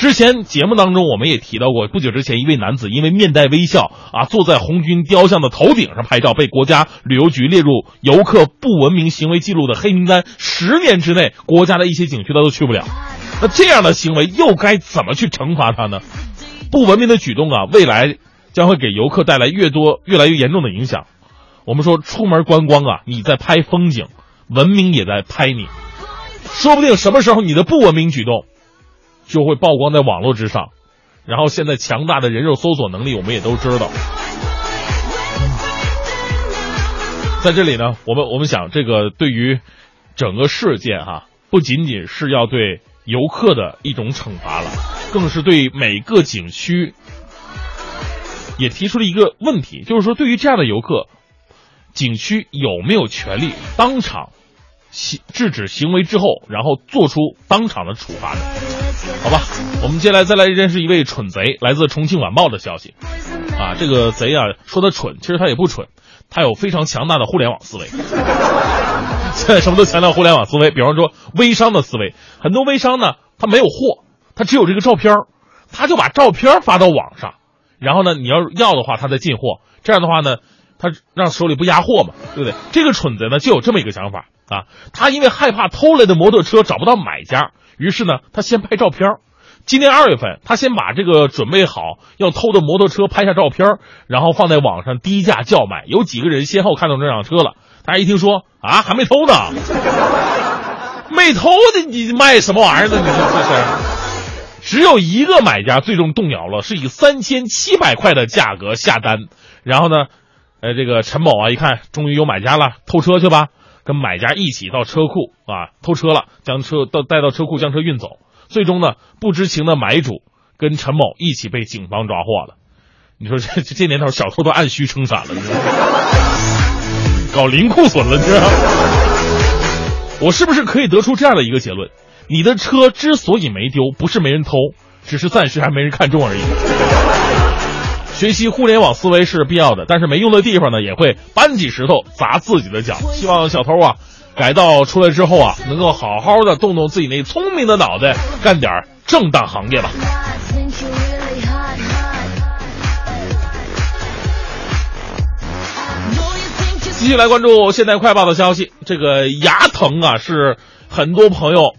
S1: 之前节目当中我们也提到过，不久之前一位男子因为面带微笑啊，坐在红军雕像的头顶上拍照，被国家旅游局列入游客不文明行为记录的黑名单，十年之内国家的一些景区他都去不了。那这样的行为又该怎么去惩罚他呢？不文明的举动啊，未来将会给游客带来越多、越来越严重的影响。我们说出门观光啊，你在拍风景，文明也在拍你，说不定什么时候你的不文明举动就会曝光在网络之上。然后现在强大的人肉搜索能力，我们也都知道。在这里呢，我们我们想，这个对于整个事件哈、不仅仅是要对游客的一种惩罚了，更是对每个景区也提出了一个问题，就是说，对于这样的游客，景区有没有权利当场行制止行为之后，然后做出当场的处罚？好吧，我们接下来再来认识一位蠢贼，来自重庆晚报的消息。啊，这个贼啊，说他蠢，其实他也不蠢，他有非常强大的互联网思维。[LAUGHS] 现在什么都强调互联网思维，比方说微商的思维，很多微商呢，他没有货，他只有这个照片他就把照片发到网上，然后呢，你要要的话，他再进货，这样的话呢，他让手里不压货嘛，对不对？这个蠢贼呢，就有这么一个想法啊，他因为害怕偷来的摩托车找不到买家，于是呢，他先拍照片今年二月份，他先把这个准备好要偷的摩托车拍下照片，然后放在网上低价叫卖。有几个人先后看到这辆车了，大家一听说啊，还没偷呢，[LAUGHS] 没偷的你卖什么玩意儿呢？你说这是？只有一个买家最终动摇了，是以三千七百块的价格下单。然后呢，呃，这个陈某啊，一看终于有买家了，偷车去吧，跟买家一起到车库啊偷车了，将车到带到车库将车运走。最终呢，不知情的买主跟陈某一起被警方抓获了。你说这这年头，小偷都按需撑伞了，你知道吗？搞零库存了，你知道吗？我是不是可以得出这样的一个结论？你的车之所以没丢，不是没人偷，只是暂时还没人看中而已。学习互联网思维是必要的，但是没用的地方呢，也会搬起石头砸自己的脚。希望小偷啊，改造出来之后啊，能够好好的动动自己那聪明的脑袋，干点儿正当行业吧。继续来关注现代快报的消息，这个牙疼啊是很多朋友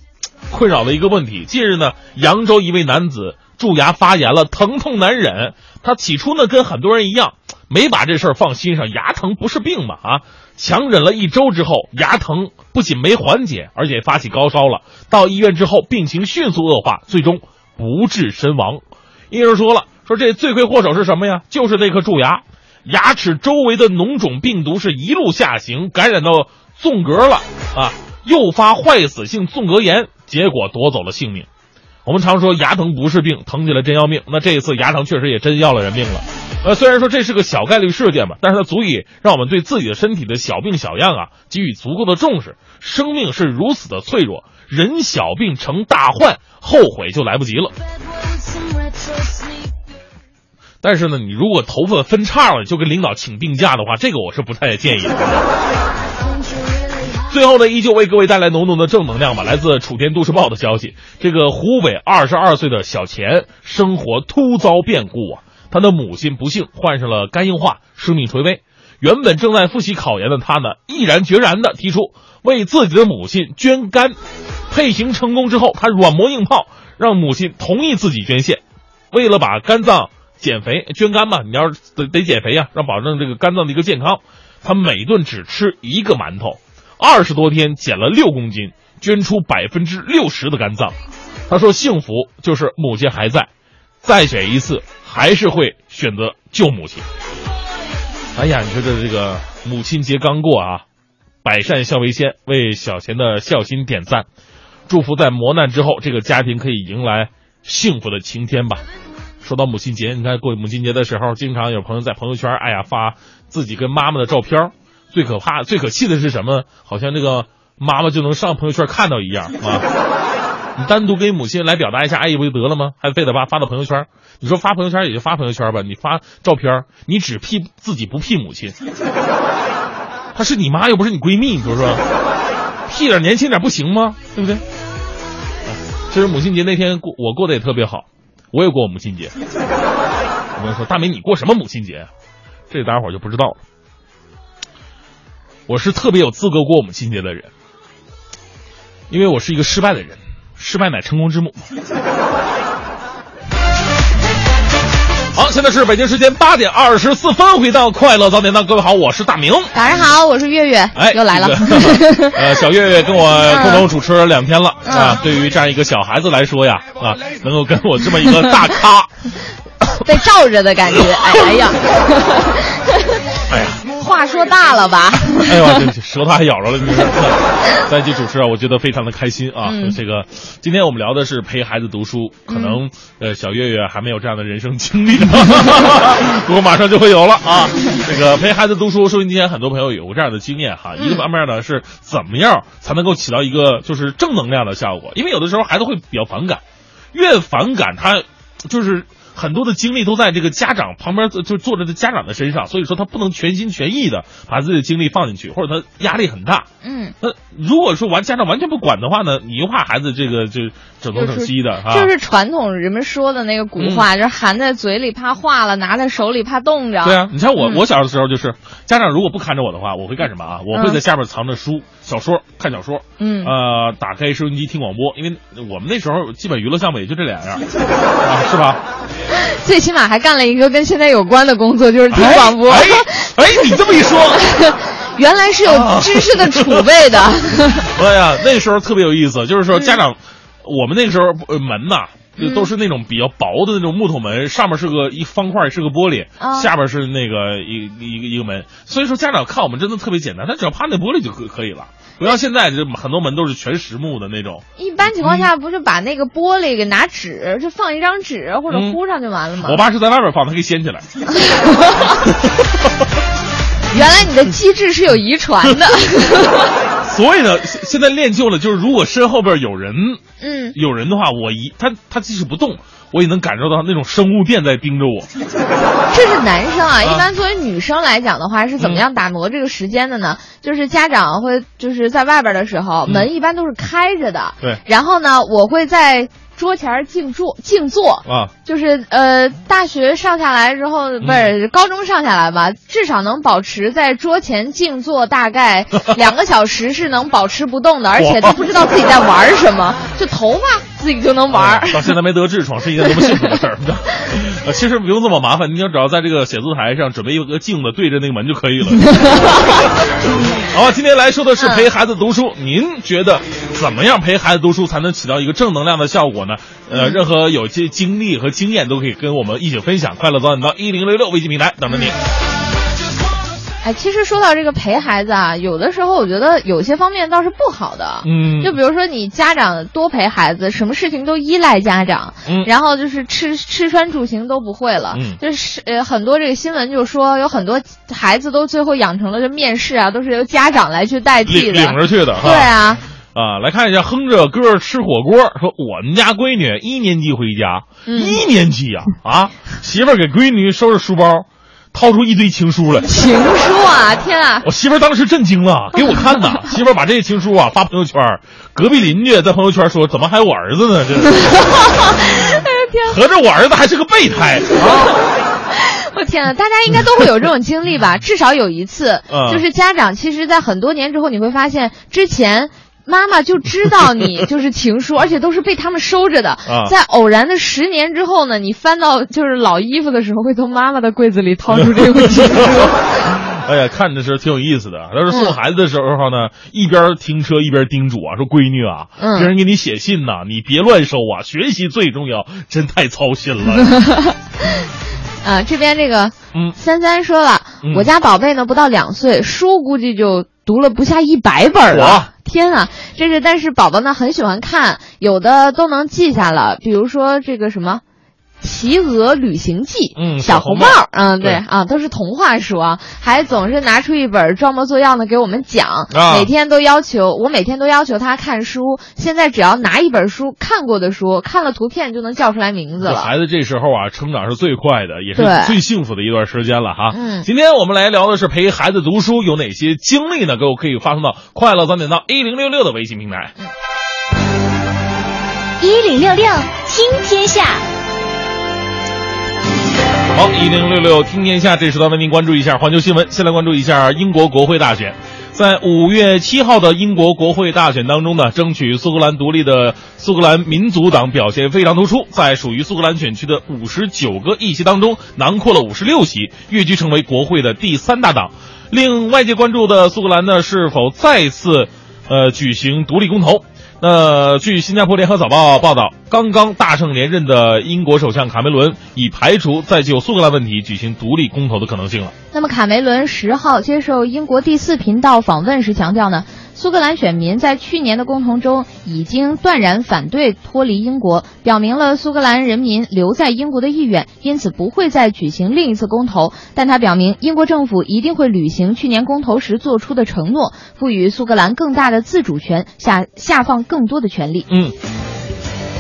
S1: 困扰的一个问题。近日呢，扬州一位男子蛀牙发炎了，疼痛难忍。他起初呢跟很多人一样，没把这事儿放心上，牙疼不是病嘛啊！强忍了一周之后，牙疼不仅没缓解，而且发起高烧了。到医院之后，病情迅速恶化，最终不治身亡。医生说了，说这罪魁祸首是什么呀？就是那颗蛀牙。牙齿周围的脓肿病毒是一路下行，感染到纵隔了啊，诱发坏死性纵隔炎，结果夺走了性命。我们常说牙疼不是病，疼起来真要命。那这一次牙疼确实也真要了人命了。呃，虽然说这是个小概率事件吧，但是它足以让我们对自己的身体的小病小样啊给予足够的重视。生命是如此的脆弱，人小病成大患，后悔就来不及了。但是呢，你如果头发分叉了，就跟领导请病假的话，这个我是不太建议的。最后呢，依旧为各位带来浓浓的正能量吧。来自楚天都市报的消息，这个湖北二十二岁的小钱生活突遭变故啊，他的母亲不幸患上了肝硬化，生命垂危。原本正在复习考研的他呢，毅然决然的提出为自己的母亲捐肝。配型成功之后，他软磨硬泡，让母亲同意自己捐献。为了把肝脏减肥捐肝嘛，你要是得得减肥呀、让保证这个肝脏的一个健康。他每顿只吃一个馒头，二十多天减了六公斤，捐出百分之六十的肝脏。他说：“幸福就是母亲还在，再选一次还是会选择救母亲。”哎呀，你说这这个母亲节刚过啊，百善孝为先，为小贤的孝心点赞，祝福在磨难之后，这个家庭可以迎来幸福的晴天吧。说到母亲节，你看过母亲节的时候，经常有朋友在朋友圈，哎呀发自己跟妈妈的照片。最可怕、最可气的是什么？好像那个妈妈就能上朋友圈看到一样啊！你单独给母亲来表达一下爱意不就得了吗？还非得把发到朋友圈？你说发朋友圈也就发朋友圈吧，你发照片，你只 P 自己不 P 母亲，她是你妈又不是你闺蜜，你说说，P 点年轻点不行吗？对不对？其实母亲节那天过，我过得也特别好，我也过母亲节。我跟你说，大美，你过什么母亲节？这大家伙就不知道了。我是特别有资格过我们亲节的人，因为我是一个失败的人，失败乃成功之母。[LAUGHS] 好，现在是北京时间八点二十四分，回到快乐早点档，各位好，我是大明。
S3: 早上好，我是月月，
S1: 哎，
S3: 又来了。[LAUGHS]
S1: 呃，小月月跟我共同主持了两天了、
S3: 嗯
S1: 啊。对于这样一个小孩子来说呀，啊，能够跟我这么一个大咖，[LAUGHS]
S3: 被罩着的感觉，哎呀，话说大了吧？[LAUGHS]
S1: 哎呦，这舌头还咬着了，你说在一起主持啊，我觉得非常的开心啊。
S3: 嗯
S1: 这个今天我们聊的是陪孩子读书，可能、呃小月月还没有这样的人生经历，[LAUGHS] 不过马上就会有了啊。这个陪孩子读书，收音机前很多朋友有过这样的经验哈。一个方面呢是怎么样才能够起到一个就是正能量的效果，因为有的时候孩子会比较反感，越反感他就是。很多的精力都在这个家长旁边，就坐着的家长的身上，所以说他不能全心全意的把自己的精力放进去，或者他压力很大。
S3: 嗯，
S1: 那如果说完家长完全不管的话呢，你又怕孩子这个就整东整西的啊。
S3: 就是传统人们说的那个古话，就是含在嘴里怕化了，拿在手里怕冻着。
S1: 对啊，你像我，
S3: 嗯
S1: 我小的时候就是家长如果不看着我的话，我会干什么啊？我会在下边藏着书、小说看小说，
S3: 嗯
S1: 呃，打开收音机听广播，因为我们那时候基本娱乐项目也就这两样，啊，是吧？[LAUGHS]
S3: 最起码还干了一个跟现在有关的工作，就是听广播。
S1: 哎你这么一说，[LAUGHS]
S3: 原来是有知识的储备的。[LAUGHS]
S1: 哎呀，那时候特别有意思，就是说家长，我们那个时候呃门呐。就都是那种比较薄的那种木头门，上面是个一方块，是个玻璃，
S3: 啊
S1: 下边是那个一一个一个门。所以说家长看我们真的特别简单，他只要趴那玻璃就可可以了。不像现在这很多门都是全实木的那种。
S3: 一般情况下，不是把那个玻璃给拿纸，就放一张纸或者
S1: 嗯
S3: 糊上就完了吗？
S1: 我爸是在外边放，他可以掀起来。[LAUGHS]
S3: 原来你的机智是有遗传的。[LAUGHS]
S1: 所以呢，现现在练就了，就是如果身后边有人
S3: 嗯，
S1: 有人的话，我一他他即使不动，我也能感受到那种生物电在盯着我。[LAUGHS]
S3: 这是男生啊。
S1: 啊
S3: 一般作为女生来讲的话，是怎么样打磨这个时间的呢？就是家长会就是在外边的时候，
S1: 嗯
S3: 门一般都是开着的。
S1: 对
S3: 然后呢，我会在桌前静坐静坐。
S1: 啊，
S3: 就是呃，大学上下来之后，不是高中上下来吧，至少能保持在桌前静坐大概 [LAUGHS] 两个小时是能保持不动的，而且都不知道自己在玩什么，[LAUGHS] 就头发自己就能玩。
S1: 哎到现在没得痔疮是一件多么幸福的事儿。[LAUGHS] 呃，其实不用这么麻烦，你就只要在这个写字台上准备一个镜子对着那个门就可以了。好吧，今天来说的是陪孩子读书，您觉得怎么样陪孩子读书才能起到一个正能量的效果呢？呃，任何有些经历和经验都可以跟我们一起分享。快乐早点到一零六六微信平台等着你。
S3: 哎，其实说到这个陪孩子啊，有的时候我觉得有些方面倒是不好的。
S1: 嗯
S3: 就比如说你家长多陪孩子，什么事情都依赖家长，
S1: 嗯
S3: 然后就是吃吃穿住行都不会了，
S1: 嗯
S3: 就是呃很多这个新闻就说有很多孩子都最后养成了这面试啊，都是由家长来去代替
S1: 领
S3: 的。
S1: 领着去的。
S3: 对啊，
S1: 啊，来看一下，哼着歌儿吃火锅，说我们家闺女一年级回家，
S3: 嗯
S1: 一年级呀、啊，媳妇儿给闺女收拾书包，掏出一堆情书来。
S3: 情书啊，天啊！
S1: 我媳妇儿当时震惊了，[LAUGHS] 给我看呐。媳妇儿把这些情书啊发朋友圈，隔壁邻居在朋友圈说：“怎么还有我儿子呢？这是，[LAUGHS] 合着我儿子还是个备胎啊！[LAUGHS]
S3: 我天呐，大家应该都会有这种经历吧？至少有一次，
S1: 嗯
S3: 就是家长其实，在很多年之后，你会发现之前。妈妈就知道你 [LAUGHS] 就是情书，而且都是被他们收着的。
S1: 啊
S3: 在偶然的十年之后呢，你翻到就是老衣服的时候，会从妈妈的柜子里掏出这封情书。[LAUGHS]
S1: 哎呀，看着是挺有意思的。要是送孩子的时候呢，一边停车一边叮嘱啊，说闺女啊，
S3: 嗯
S1: 别人给你写信呐、你别乱收啊，学习最重要，真太操心了。[LAUGHS]
S3: 啊，这边这个
S1: 嗯
S3: 三三说了，
S1: 嗯
S3: 我家宝贝呢不到两岁，书估计就读了不下一百本了。天啊，这是但是宝宝呢很喜欢看，有的都能记下了，比如说这个什么。《企鹅旅行记》，
S1: 嗯
S3: 小红帽嗯，对
S1: 对
S3: 啊，都是童话书啊，还总是拿出一本装模作样的给我们讲，
S1: 啊
S3: 每天都要求我每天都要求他看书，现在只要拿一本书看过的书，看了图片就能叫出来名字了。
S1: 孩子这时候啊，成长是最快的，也是最幸福的一段时间了哈。
S3: 嗯
S1: 今天我们来聊的是陪孩子读书有哪些经历呢？各位可以发送到快乐早点到一零六六的微信平台。
S5: 一零六六听天下，
S1: 好，一零六六听天下，这时段为您关注一下环球新闻。先来关注一下英国国会大选。在五月七号的英国国会大选当中呢，争取苏格兰独立的苏格兰民族党表现非常突出，在属于苏格兰选区的五十九个议席当中，囊括了五十六席，跃居成为国会的第三大党。令外界关注的苏格兰呢，是否再次呃举行独立公投？那据新加坡联合早报报道，刚刚大胜连任的英国首相卡梅伦已排除再就苏格兰问题举行独立公投的可能性了。
S3: 那么卡梅伦十号接受英国第四频道访问时强调呢，苏格兰选民在去年的公投中已经断然反对脱离英国，表明了苏格兰人民留在英国的意愿，因此不会再举行另一次公投。但他表明，英国政府一定会履行去年公投时做出的承诺，赋予苏格兰更大的自主权，下下放更多的权利。
S1: 嗯，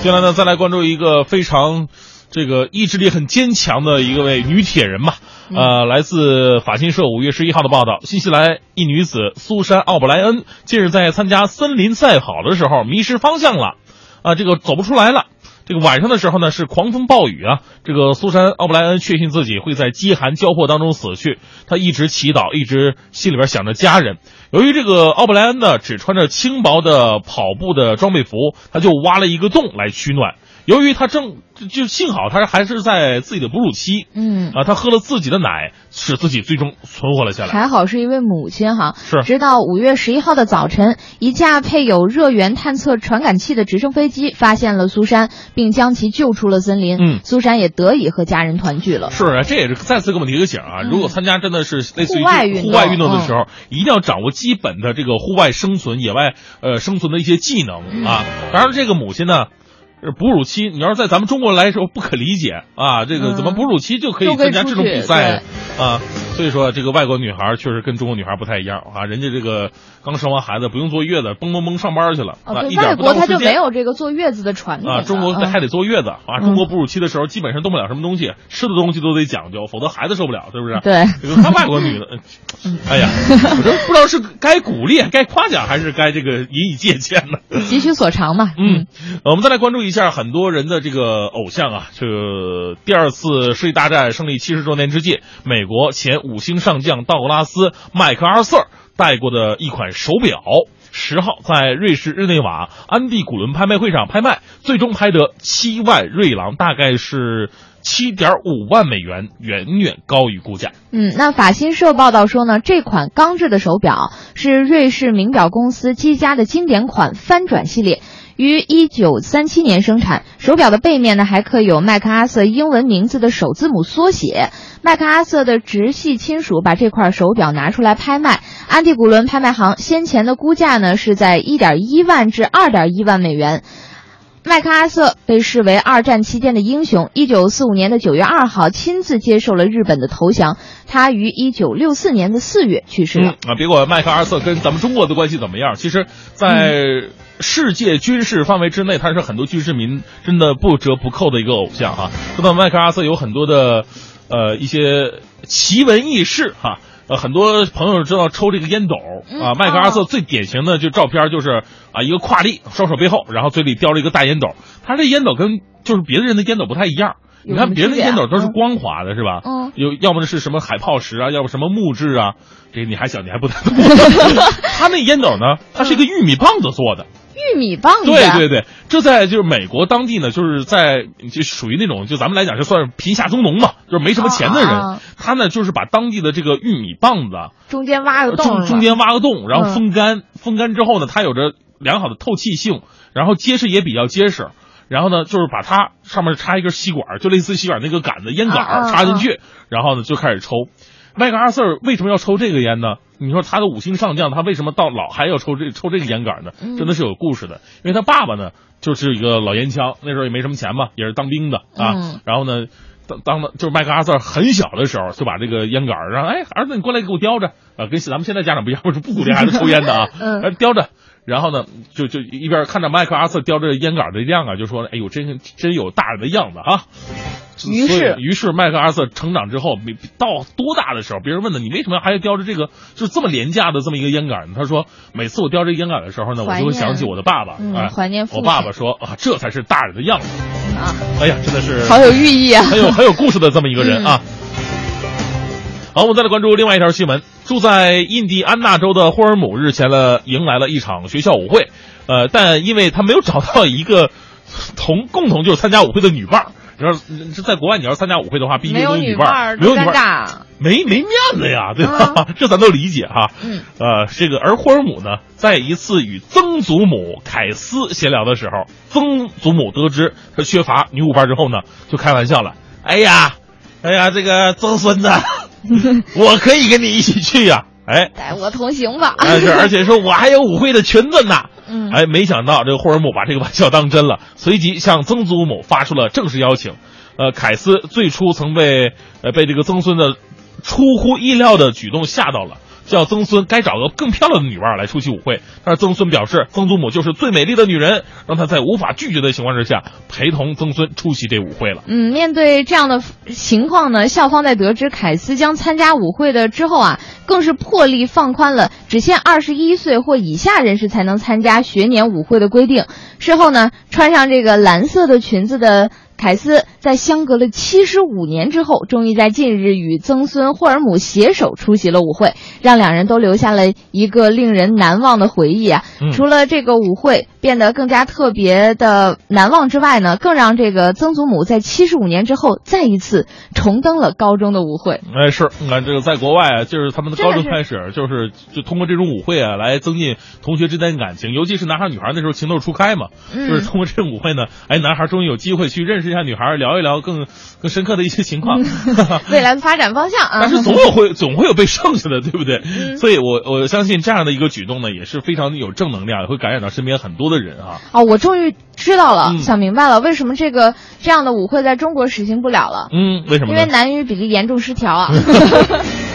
S1: 接下来呢，再来关注一个非常这个意志力很坚强的一个位女铁人吧。呃，来自法新社五月十一号的报道，新西兰一女子苏珊·奥布莱恩近日在参加森林赛跑的时候迷失方向了，啊，这个走不出来了。这个晚上的时候呢，是狂风暴雨啊。这个苏珊·奥布莱恩确信自己会在饥寒交迫当中死去，她一直祈祷，一直心里边想着家人。由于这个奥布莱恩呢只穿着轻薄的跑步的装备服，他就挖了一个洞来取暖。由于他正就就幸好他还是在自己的哺乳期，
S3: 嗯，
S1: 啊，他喝了自己的奶，使自己最终存活了下来。
S3: 还好是一位母亲哈。
S1: 是
S3: 直到五月十一号的早晨，一架配有热源探测传感器的直升飞机发现了苏珊，并将其救出了森林。
S1: 嗯
S3: 苏珊也得以和家人团聚了。
S1: 是啊，这也是再次给我们提个醒啊！如果参加真的是类似于
S3: 户外运动
S1: 户外运动的时候，一定要掌握基本的这个户外生存、野外呃生存的一些技能啊。当然，这个母亲呢。呃哺乳期，你要是在咱们中国来说不可理解啊，这个
S3: 嗯
S1: 怎么哺乳期就可以参加这种比赛啊？所以说，这个外国女孩确实跟中国女孩不太一样啊，人家这个刚生完孩子不用坐月子，蹦蹦蹦上班去了
S3: 哦，
S1: 啊，
S3: 对，
S1: 一点不
S3: 外国他
S1: 耽误时间
S3: 就没有这个坐月子的传统
S1: 啊，中国
S3: 嗯
S1: 还得坐月子啊，中国哺乳期的时候基本上动不了什么东西，吃的东西都得讲究，否则孩子受不了，是不是？
S3: 对
S1: 这个看外国女的，嗯 [LAUGHS] 哎呀，我这不知道是该鼓励、该夸奖，还是该这个引以借鉴呢？[LAUGHS]
S3: 急需所长嘛。
S1: 嗯，我们再来关注一一下很多人的这个偶像啊，这个第二次世界大战胜利七十周年之际，美国前五星上将道格拉斯·麦克阿瑟戴过的一款手表。十号在瑞士日内瓦安蒂古伦拍卖会上拍卖，最终拍得七万瑞郎，大概是七点五万美元，远远高于估价。
S3: 嗯，那法新社报道说呢，这款钢制的手表是瑞士名表公司积家的经典款翻转系列。于一九三七年生产，手表的背面呢还刻有麦克阿瑟英文名字的首字母缩写。麦克阿瑟的直系亲属把这块手表拿出来拍卖，安迪古伦拍卖行先前的估价呢是在一点一万至二点一万美元。麦克阿瑟被视为二战期间的英雄。一九四五年的九月二号，亲自接受了日本的投降。他于一九六四年的四月去世了。
S1: 嗯啊，别管麦克阿瑟跟咱们中国的关系怎么样，其实，在世界军事范围之内，他是很多军事民真的不折不扣的一个偶像啊。说到麦克阿瑟，有很多的呃一些奇闻异事哈、呃，很多朋友知道抽这个烟斗啊，
S3: 嗯
S1: 麦克阿瑟
S3: 哦
S1: 最典型的就照片就是啊一个跨立，双手背后，然后嘴里叼着一个大烟斗。他这烟斗跟就是别的人的烟斗不太一样，你看别人的烟斗都是光滑的，是吧？
S3: 嗯
S1: 有要么是什么海泡石啊，要么什么木质啊，这你还小，你还不太懂。[LAUGHS] 他那烟斗呢，它是一个玉米棒子做的。
S3: 玉米棒子，
S1: 对对对，这在就是美国当地呢，就是在就属于那种就咱们来讲就算是贫下中农嘛，就是没什么钱的人，他呢就是把当地的这个玉米棒子
S3: 中间挖个洞
S1: 中中间挖个洞，然后
S3: 嗯
S1: 风干，风干之后呢，它有着良好的透气性，然后结实也比较结实。然后呢，就是把它上面插一根吸管，就类似吸管那个杆子烟杆插进去，然后呢就开始抽。麦克阿瑟为什么要抽这个烟呢？你说他的五星上将，他为什么到老还要抽这抽这个烟杆呢？
S3: 嗯
S1: 真的是有故事的。因为他爸爸呢，就是一个老烟枪，那时候也没什么钱嘛，也是当兵的啊。
S3: 嗯
S1: 然后呢，当当的就是麦克阿瑟很小的时候就把这个烟杆儿让哎儿子你过来给我叼着啊，跟咱们现在家长不一样，是不鼓励孩子抽烟的啊，[LAUGHS] 叼着。然后呢，就就一边看着麦克阿瑟叼着烟杆的样啊，就说：“哎呦，真真有大人的样子啊！”
S3: 于是
S1: 于是麦克阿瑟成长之后，没到多大的时候，别人问他你为什么还要叼着这个就是这么廉价的这么一个烟杆呢？他说：“每次我叼着烟杆的时候呢，我就会想起我的爸爸，
S3: 嗯
S1: 哎，
S3: 怀念父亲
S1: 我爸爸说啊，这才是大人的样子。
S3: 啊，
S1: 哎呀，真的是
S3: 好有寓意啊！
S1: 很有很有故事的这么一个人啊。好，我们再来关注另外一条新闻。住在印第安纳州的霍尔姆日前了迎来了一场学校舞会，呃，但因为他没有找到一个同共同就是参加舞会的女伴儿。你说这在国外你要参加舞会的话，必须
S3: 没有
S1: 有女
S3: 女伴儿，
S1: 没有女伴儿，没没面子呀，对吧？[LAUGHS] 这咱都理解哈。
S3: 嗯，
S1: 呃，这个而霍尔姆呢，在一次与曾祖母凯斯闲聊的时候，曾祖母得知他缺乏女舞伴之后呢，就开玩笑了：“哎呀，哎呀，这个曾孙子，[LAUGHS] 我可以跟你一起去呀、哎，
S3: 带我同行吧。
S1: 但是而且说我还有舞会的裙子呢。
S3: 嗯
S1: 哎，没想到这个霍尔姆把这个玩笑当真了，随即向曾祖母发出了正式邀请。呃，凯斯最初曾被呃被这个曾孙的出乎意料的举动吓到了，叫曾孙该找个更漂亮的女伴儿来出席舞会。但是曾孙表示，曾祖母就是最美丽的女人，让他在无法拒绝的情况之下，陪同曾孙出席这舞会了。
S3: 嗯，面对这样的情况呢，校方在得知凯斯将参加舞会的之后啊，更是破例放宽了只限二十一岁或以下人士才能参加学年舞会的规定。事后呢，穿上这个蓝色的裙子的。凯斯在相隔了七十五年之后，终于在近日与曾孙霍尔姆携手出席了舞会，让两人都留下了一个令人难忘的回忆啊！
S1: 嗯
S3: 除了这个舞会变得更加特别的难忘之外呢，更让这个曾祖母在七十五年之后再一次重登了高中的舞会。
S1: 哎，是，你看这个在国外啊，就是他们的高中开始，就是就通过这种舞会啊，来增进同学之间的感情，尤其是男孩女孩那时候情窦初开嘛，
S3: 嗯
S1: 就是通过这种舞会呢，哎，男孩终于有机会去认识一下女孩，聊一聊更更深刻的一些情况。[LAUGHS]
S3: 未来的发展方向啊，
S1: 但是总有会总会有被剩下的，对不对？
S3: 嗯
S1: 所以我我相信这样的一个举动呢，也是非常有正能量，也会感染到身边很多的人啊。
S3: 哦，我终于知道了，
S1: 嗯
S3: 想明白了，为什么这个这样的舞会在中国实行不了了？
S1: 嗯，为什么
S3: 因为？男女比例严重失调啊。[LAUGHS] [LAUGHS]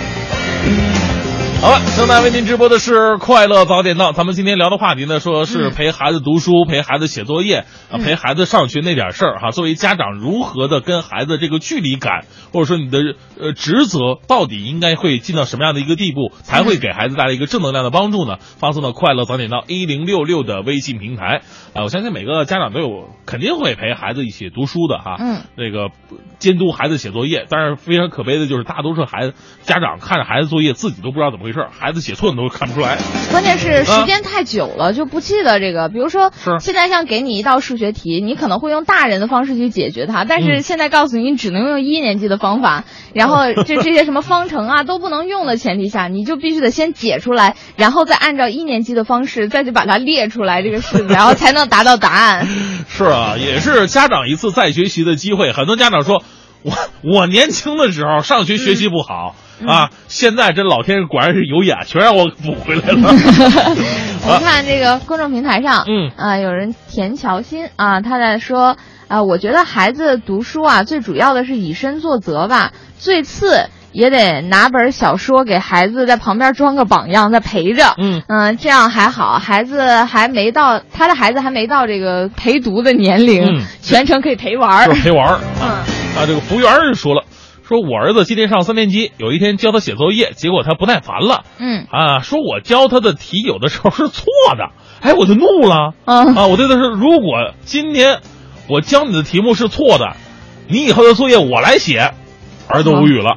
S1: 好了，正在为您直播的是快乐早点到。咱们今天聊的话题呢，说是陪孩子读书、陪孩子写作业啊，
S3: 嗯
S1: 陪孩子上学那点事儿哈。作为家长，如何的跟孩子这个距离感，或者说你的呃职责，到底应该会尽到什么样的一个地步，才会给孩子带来一个正能量的帮助呢？发送到快乐早点到一零六六的微信平台啊，我相信每个家长都有肯定会陪孩子一起读书的哈。
S3: 嗯，
S1: 这个监督孩子写作业，但是非常可悲的就是大多数孩子家长看着孩子作业，自己都不知道怎么回事，孩子写错你都看不出来。
S3: 关键是时间太久了，就不记得这个。比如说
S1: 是，
S3: 现在像给你一道数学题，你可能会用大人的方式去解决它，但是
S1: 嗯
S3: 现在告诉你，你只能用一年级的方法，然后这这些什么方程啊都不能用的前提下，你就必须得先解出来，然后再按照一年级的方式再去把它列出来这个式子，然后才能达到答案。[LAUGHS]
S1: 是啊，也是家长一次再学习的机会。很多家长说，我我年轻的时候上学学习不好、啊，现在这老天果然是有眼，全让我补回来了。[LAUGHS] [LAUGHS]
S3: 我看这个公众平台上，
S1: 嗯
S3: 啊、有人田乔欣啊，他在说，啊、我觉得孩子读书啊，最主要的是以身作则吧，最次也得拿本小说给孩子在旁边装个榜样，在陪着，
S1: 嗯
S3: 嗯、这样还好，孩子还没到，他的孩子还没到这个陪读的年龄，
S1: 嗯
S3: 全程可以陪玩儿
S1: 就是，陪玩儿 [LAUGHS]
S3: 嗯
S1: 啊。这个服务员儿说了，说我儿子今天上三年级，有一天教他写作业，结果他不耐烦了。
S3: 嗯
S1: 啊，说我教他的题有的时候是错的，哎，我就怒了。
S3: 嗯
S1: 啊，我对他说，如果今天我教你的题目是错的，你以后的作业我来写。儿子无语了。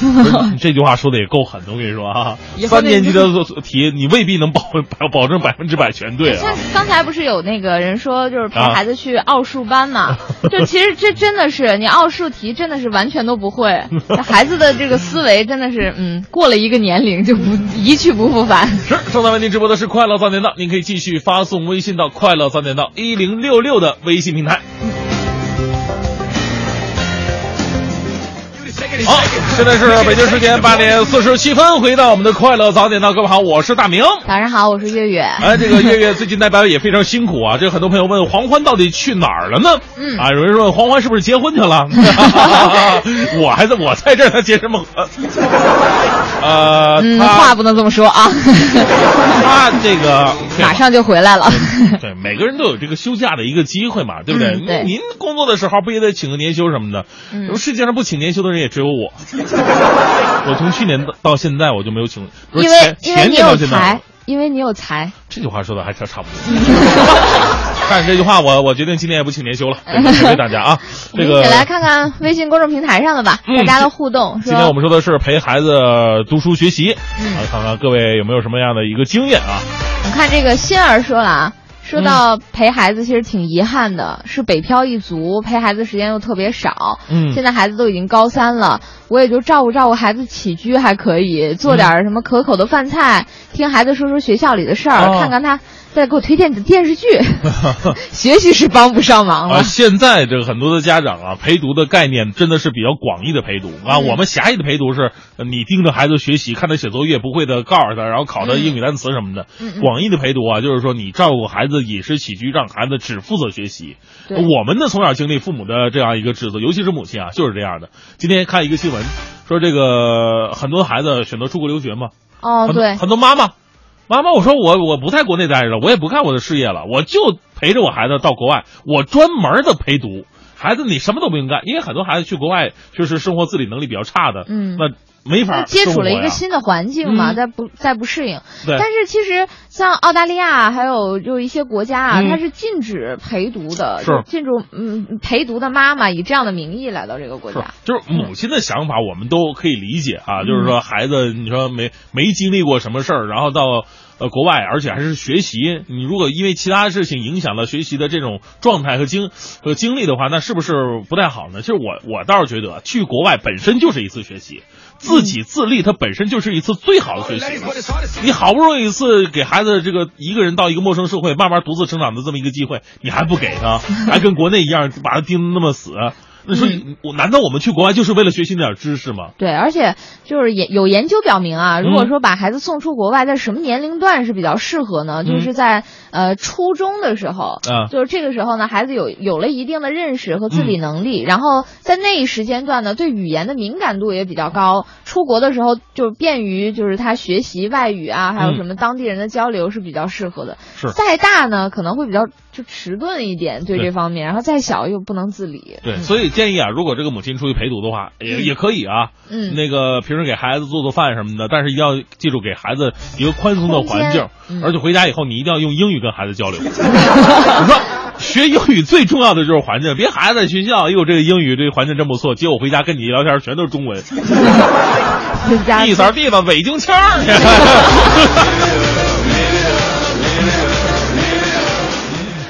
S1: [LAUGHS] 这句话说的也够狠的，我跟你说啊三年级的题你未必能保保保证百分之百全对
S3: 像
S1: 啊。
S3: 刚才不是有那个人说，就是陪
S1: 啊
S3: 孩子去奥数班嘛？[LAUGHS] 就其实这真的是你奥数题真的是完全都不会，[LAUGHS] 孩子的这个思维真的是，嗯，过了一个年龄就不一去不复返。
S1: 是，正在为您直播的是快乐早点到，您可以继续发送微信到快乐早点到一零六六的微信平台。[LAUGHS] 好，现在是 [LAUGHS] 北京时间八点四十七分，回到我们的快乐早点到，各位好，我是大明。
S3: 早上好，我是月月。[LAUGHS]
S1: 哎，这个月月最近代班也非常辛苦啊。这很多朋友问黄欢到底去哪儿了呢？
S3: 嗯
S1: 啊，有人说黄欢是不是结婚去了？我还在我在这儿，他结什么婚？呃，
S3: 嗯，话不能这么说啊，
S1: 他这个
S3: 马上就回来了。
S1: 对每个人都有这个休假的一个机会嘛，对不对？
S3: 嗯对
S1: 您工作的时候不也得请个年休什么的？
S3: 嗯
S1: 世界上不请年休的人也只有我。[LAUGHS] 我从去年到到现在我就没有请，不是
S3: 因为
S1: 前前
S3: 因为你有
S1: 年到现在
S3: 才，，因为你有才。
S1: 这句话说的还差差不多。看这句话，我我决定今年也不请年休了，对谢谢大家啊。[LAUGHS] 这个
S3: 们一起来看看微信公众平台上的吧，
S1: 嗯
S3: 大家的互动。
S1: 今天我们说的是陪孩子读书学习，
S3: 嗯
S1: 啊，看看各位有没有什么样的一个经验啊？
S3: 我看这个欣儿说了啊，说到陪孩子其实挺遗憾的，是北漂一族，陪孩子时间又特别少。
S1: 嗯
S3: 现在孩子都已经高三了，我也就照顾照顾孩子起居还可以，做点儿什么可口的饭菜，听孩子说说学校里的事儿，
S1: 哦
S3: 看看他再给我推荐你的电视剧。[LAUGHS] 学习是帮不上忙了。
S1: 啊，现在这个很多的家长啊，陪读的概念真的是比较广义的陪读啊。
S3: 嗯
S1: 我们狭义的陪读是，呃你盯着孩子学习，看他写作业不会的告诉他，然后考他英语单词什么的。广义的陪读啊，就是说你照顾孩子饮食起居，让孩子只负责学习。我们呢从小经历父母的这样一个职责，尤其是母亲啊，就是这样的。今天看一个新闻，说这个很多孩子选择出国留学嘛，
S3: 哦，对，
S1: 很多妈妈，妈妈，我说我我不在国内待着了，我也不干我的事业了，我就陪着我孩子到国外，我专门的陪读。孩子，你什么都不用干，因为很多孩子去国外确实生活自理能力比较差的，
S3: 嗯
S1: 那没法
S3: 接触了一个新的环境嘛，
S1: 嗯
S3: 再不再不适应。
S1: 对
S3: 但是其实像澳大利亚还有就一些国家啊，
S1: 嗯
S3: 它是禁止陪读的，
S1: 是
S3: 就禁止嗯陪读的妈妈以这样的名义来到这个国
S1: 是
S3: 家。，
S1: 就是母亲的想法，我们都可以理解啊。就是
S3: 嗯
S1: 说，孩子，你说没没经历过什么事儿，然后到呃国外，而且还是学习，你如果因为其他事情影响了学习的这种状态和经和经历的话，那是不是不太好呢？其实我我倒是觉得，去国外本身就是一次学习，自己自立，它本身就是一次最好的学习。你好不容易一次给孩子这个一个人到一个陌生社会慢慢独自成长的这么一个机会，你还不给他，还跟国内一样把他盯得那么死。那说
S3: 嗯
S1: 我难道我们去国外就是为了学习那点知识吗？
S3: 对，而且就是研有研究表明啊，如果
S1: 嗯
S3: 说把孩子送出国外，在什么年龄段是比较适合呢？就是在呃初中的时候，
S1: 嗯啊
S3: 就是这个时候呢，孩子有有了一定的认识和自理能力，然后在那一时间段呢，对语言的敏感度也比较高。出国的时候就便于就是他学习外语啊，还有
S1: 嗯
S3: 什么当地人的交流是比较适合的。
S1: 是
S3: 再大呢，可能会比较就迟钝一点对
S1: 对
S3: 这方面，然后再小又不能自理。
S1: 对，
S3: 嗯
S1: 所以建议啊，如果这个母亲出去陪读的话，也
S3: 嗯
S1: 也可以啊。
S3: 嗯
S1: 那个平时给孩子做做饭什么的，但是一定要记住给孩子一个宽松的环境，
S3: 嗯
S1: 而且回家以后你一定要用英语跟孩子交流。[LAUGHS] 我说学英语最重要的就是环境，别孩子在学校，哎呦这个英语这个环境真不错，结果回家跟你聊天全都是中文，
S3: 一家
S1: 地扫地吧，北京腔儿。[LAUGHS]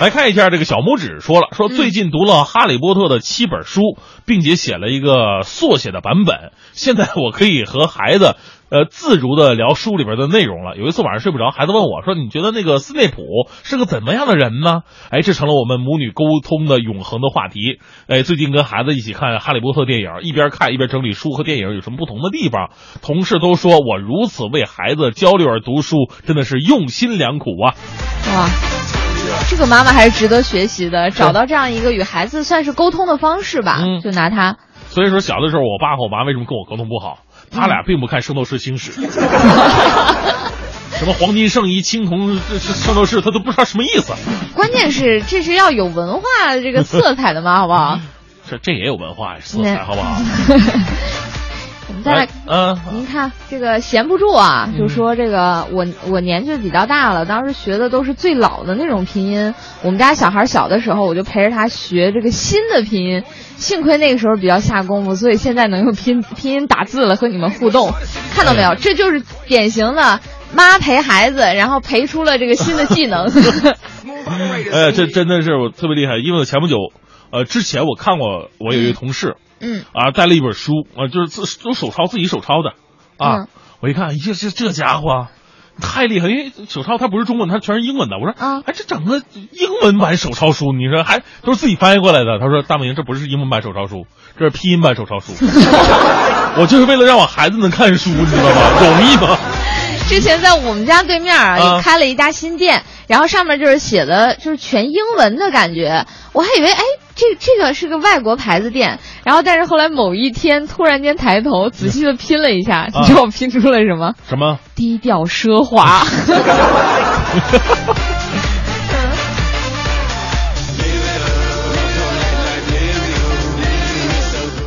S1: 来看一下这个小拇指说了，说最近读了《哈利波特》的七本书，并且写了一个缩写的版本。现在我可以和孩子，呃，自如的聊书里边的内容了。有一次晚上睡不着，孩子问我说：“你觉得那个斯内普是个怎么样的人呢？”哎，这成了我们母女沟通的永恒的话题。哎，最近跟孩子一起看《哈利波特》电影，一边看一边整理书和电影有什么不同的地方。同事都说我如此为孩子交流而读书，真的是用心良苦啊。
S3: 哇，这个妈妈还是值得学习的，找到这样一个与孩子算是沟通的方式吧。
S1: 嗯
S3: 就拿它，
S1: 所以说，小的时候，我爸和我妈为什么跟我沟通不好？他俩并不看《圣斗士星矢》[LAUGHS] 什么黄金圣衣、青铜圣斗士，他都不知道什么意思。
S3: 关键是这是要有文化这个色彩的嘛，好不好？[LAUGHS]
S1: 这这也有文化色彩，好不好？[LAUGHS]
S3: 再来，
S1: 嗯、
S3: 您看这个闲不住啊，
S1: 嗯
S3: 就说这个我我年纪比较大了，当时学的都是最老的那种拼音。我们家小孩小的时候，我就陪着他学这个新的拼音。幸亏那个时候比较下功夫，所以现在能用拼拼音打字了和你们互动，看到没有？这就是典型的妈陪孩子，然后陪出了这个新的技能。[LAUGHS]
S1: 哎呀，这真的是我特别厉害，因为我前不久，呃，之前我看过我有一个同事，
S3: 嗯
S1: 啊，带了一本书，啊，就是自都手抄自己手抄的，啊，
S3: 嗯
S1: 我一看，哎呀，这这家伙太厉害，因为手抄它不是中文，它全是英文的。我说，
S3: 啊
S1: 哎，这整个英文版手抄书，你说还都是自己翻译过来的。他说，大明，这不是英文版手抄书，这是拼音版手抄书。[LAUGHS] 我就是为了让我孩子能看书，你知道吗？容易吗？[LAUGHS]
S3: 之前在我们家对面啊，
S1: 啊
S3: 也开了一家新店，然后上面就是写的就是全英文的感觉，我还以为哎，这这个是个外国牌子店，然后但是后来某一天突然间抬头仔细的拼了一下，你知道我拼出了什么？
S1: 什么？
S3: 低调奢华。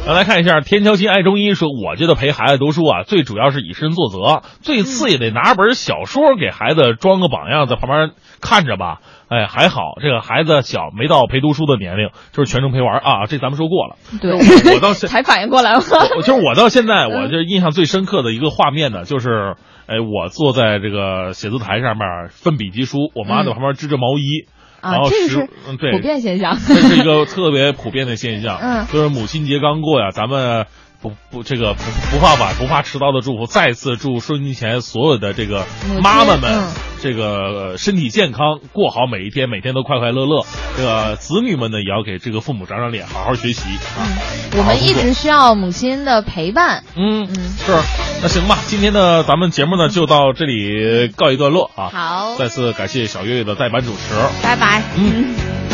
S1: 咱 [LAUGHS] 来看一下，天桥心爱中医说，我觉得陪孩子读书啊，最主要是以身作则，最次也得拿本小说给孩子装个榜样，在旁边看着吧。哎，还好这个孩子小，没到陪读书的年龄，就是全程陪玩啊。这咱们说过了。
S3: 对，
S1: 我到 [LAUGHS] 现
S3: 才反应过来吗？
S1: 我就是我到现在，我就印象最深刻的一个画面呢，就是，哎，我坐在这个写字台上面奋笔疾书，我妈在旁边织着毛衣，然
S3: 啊，
S1: 后
S3: 是
S1: 嗯对
S3: 普遍现象。
S1: 这是一个特别普遍的现象。
S3: 嗯
S1: 就是母亲节刚过呀，咱们不不这个不不怕晚不怕迟到的祝福，再次祝收音机前所有的这个妈妈们，
S3: 嗯
S1: 这个呃身体健康，过好每一天，每天都快快乐乐。这个子女们呢，也要给这个父母长长脸，好好学习啊。
S3: 我们一直需要母亲的陪伴。
S1: 嗯
S3: 嗯
S1: 是，那行吧，今天的，咱们节目呢就到这里告一段落啊。
S3: 好
S1: 再次感谢小月月的代班主持。
S3: 拜拜。
S1: 嗯。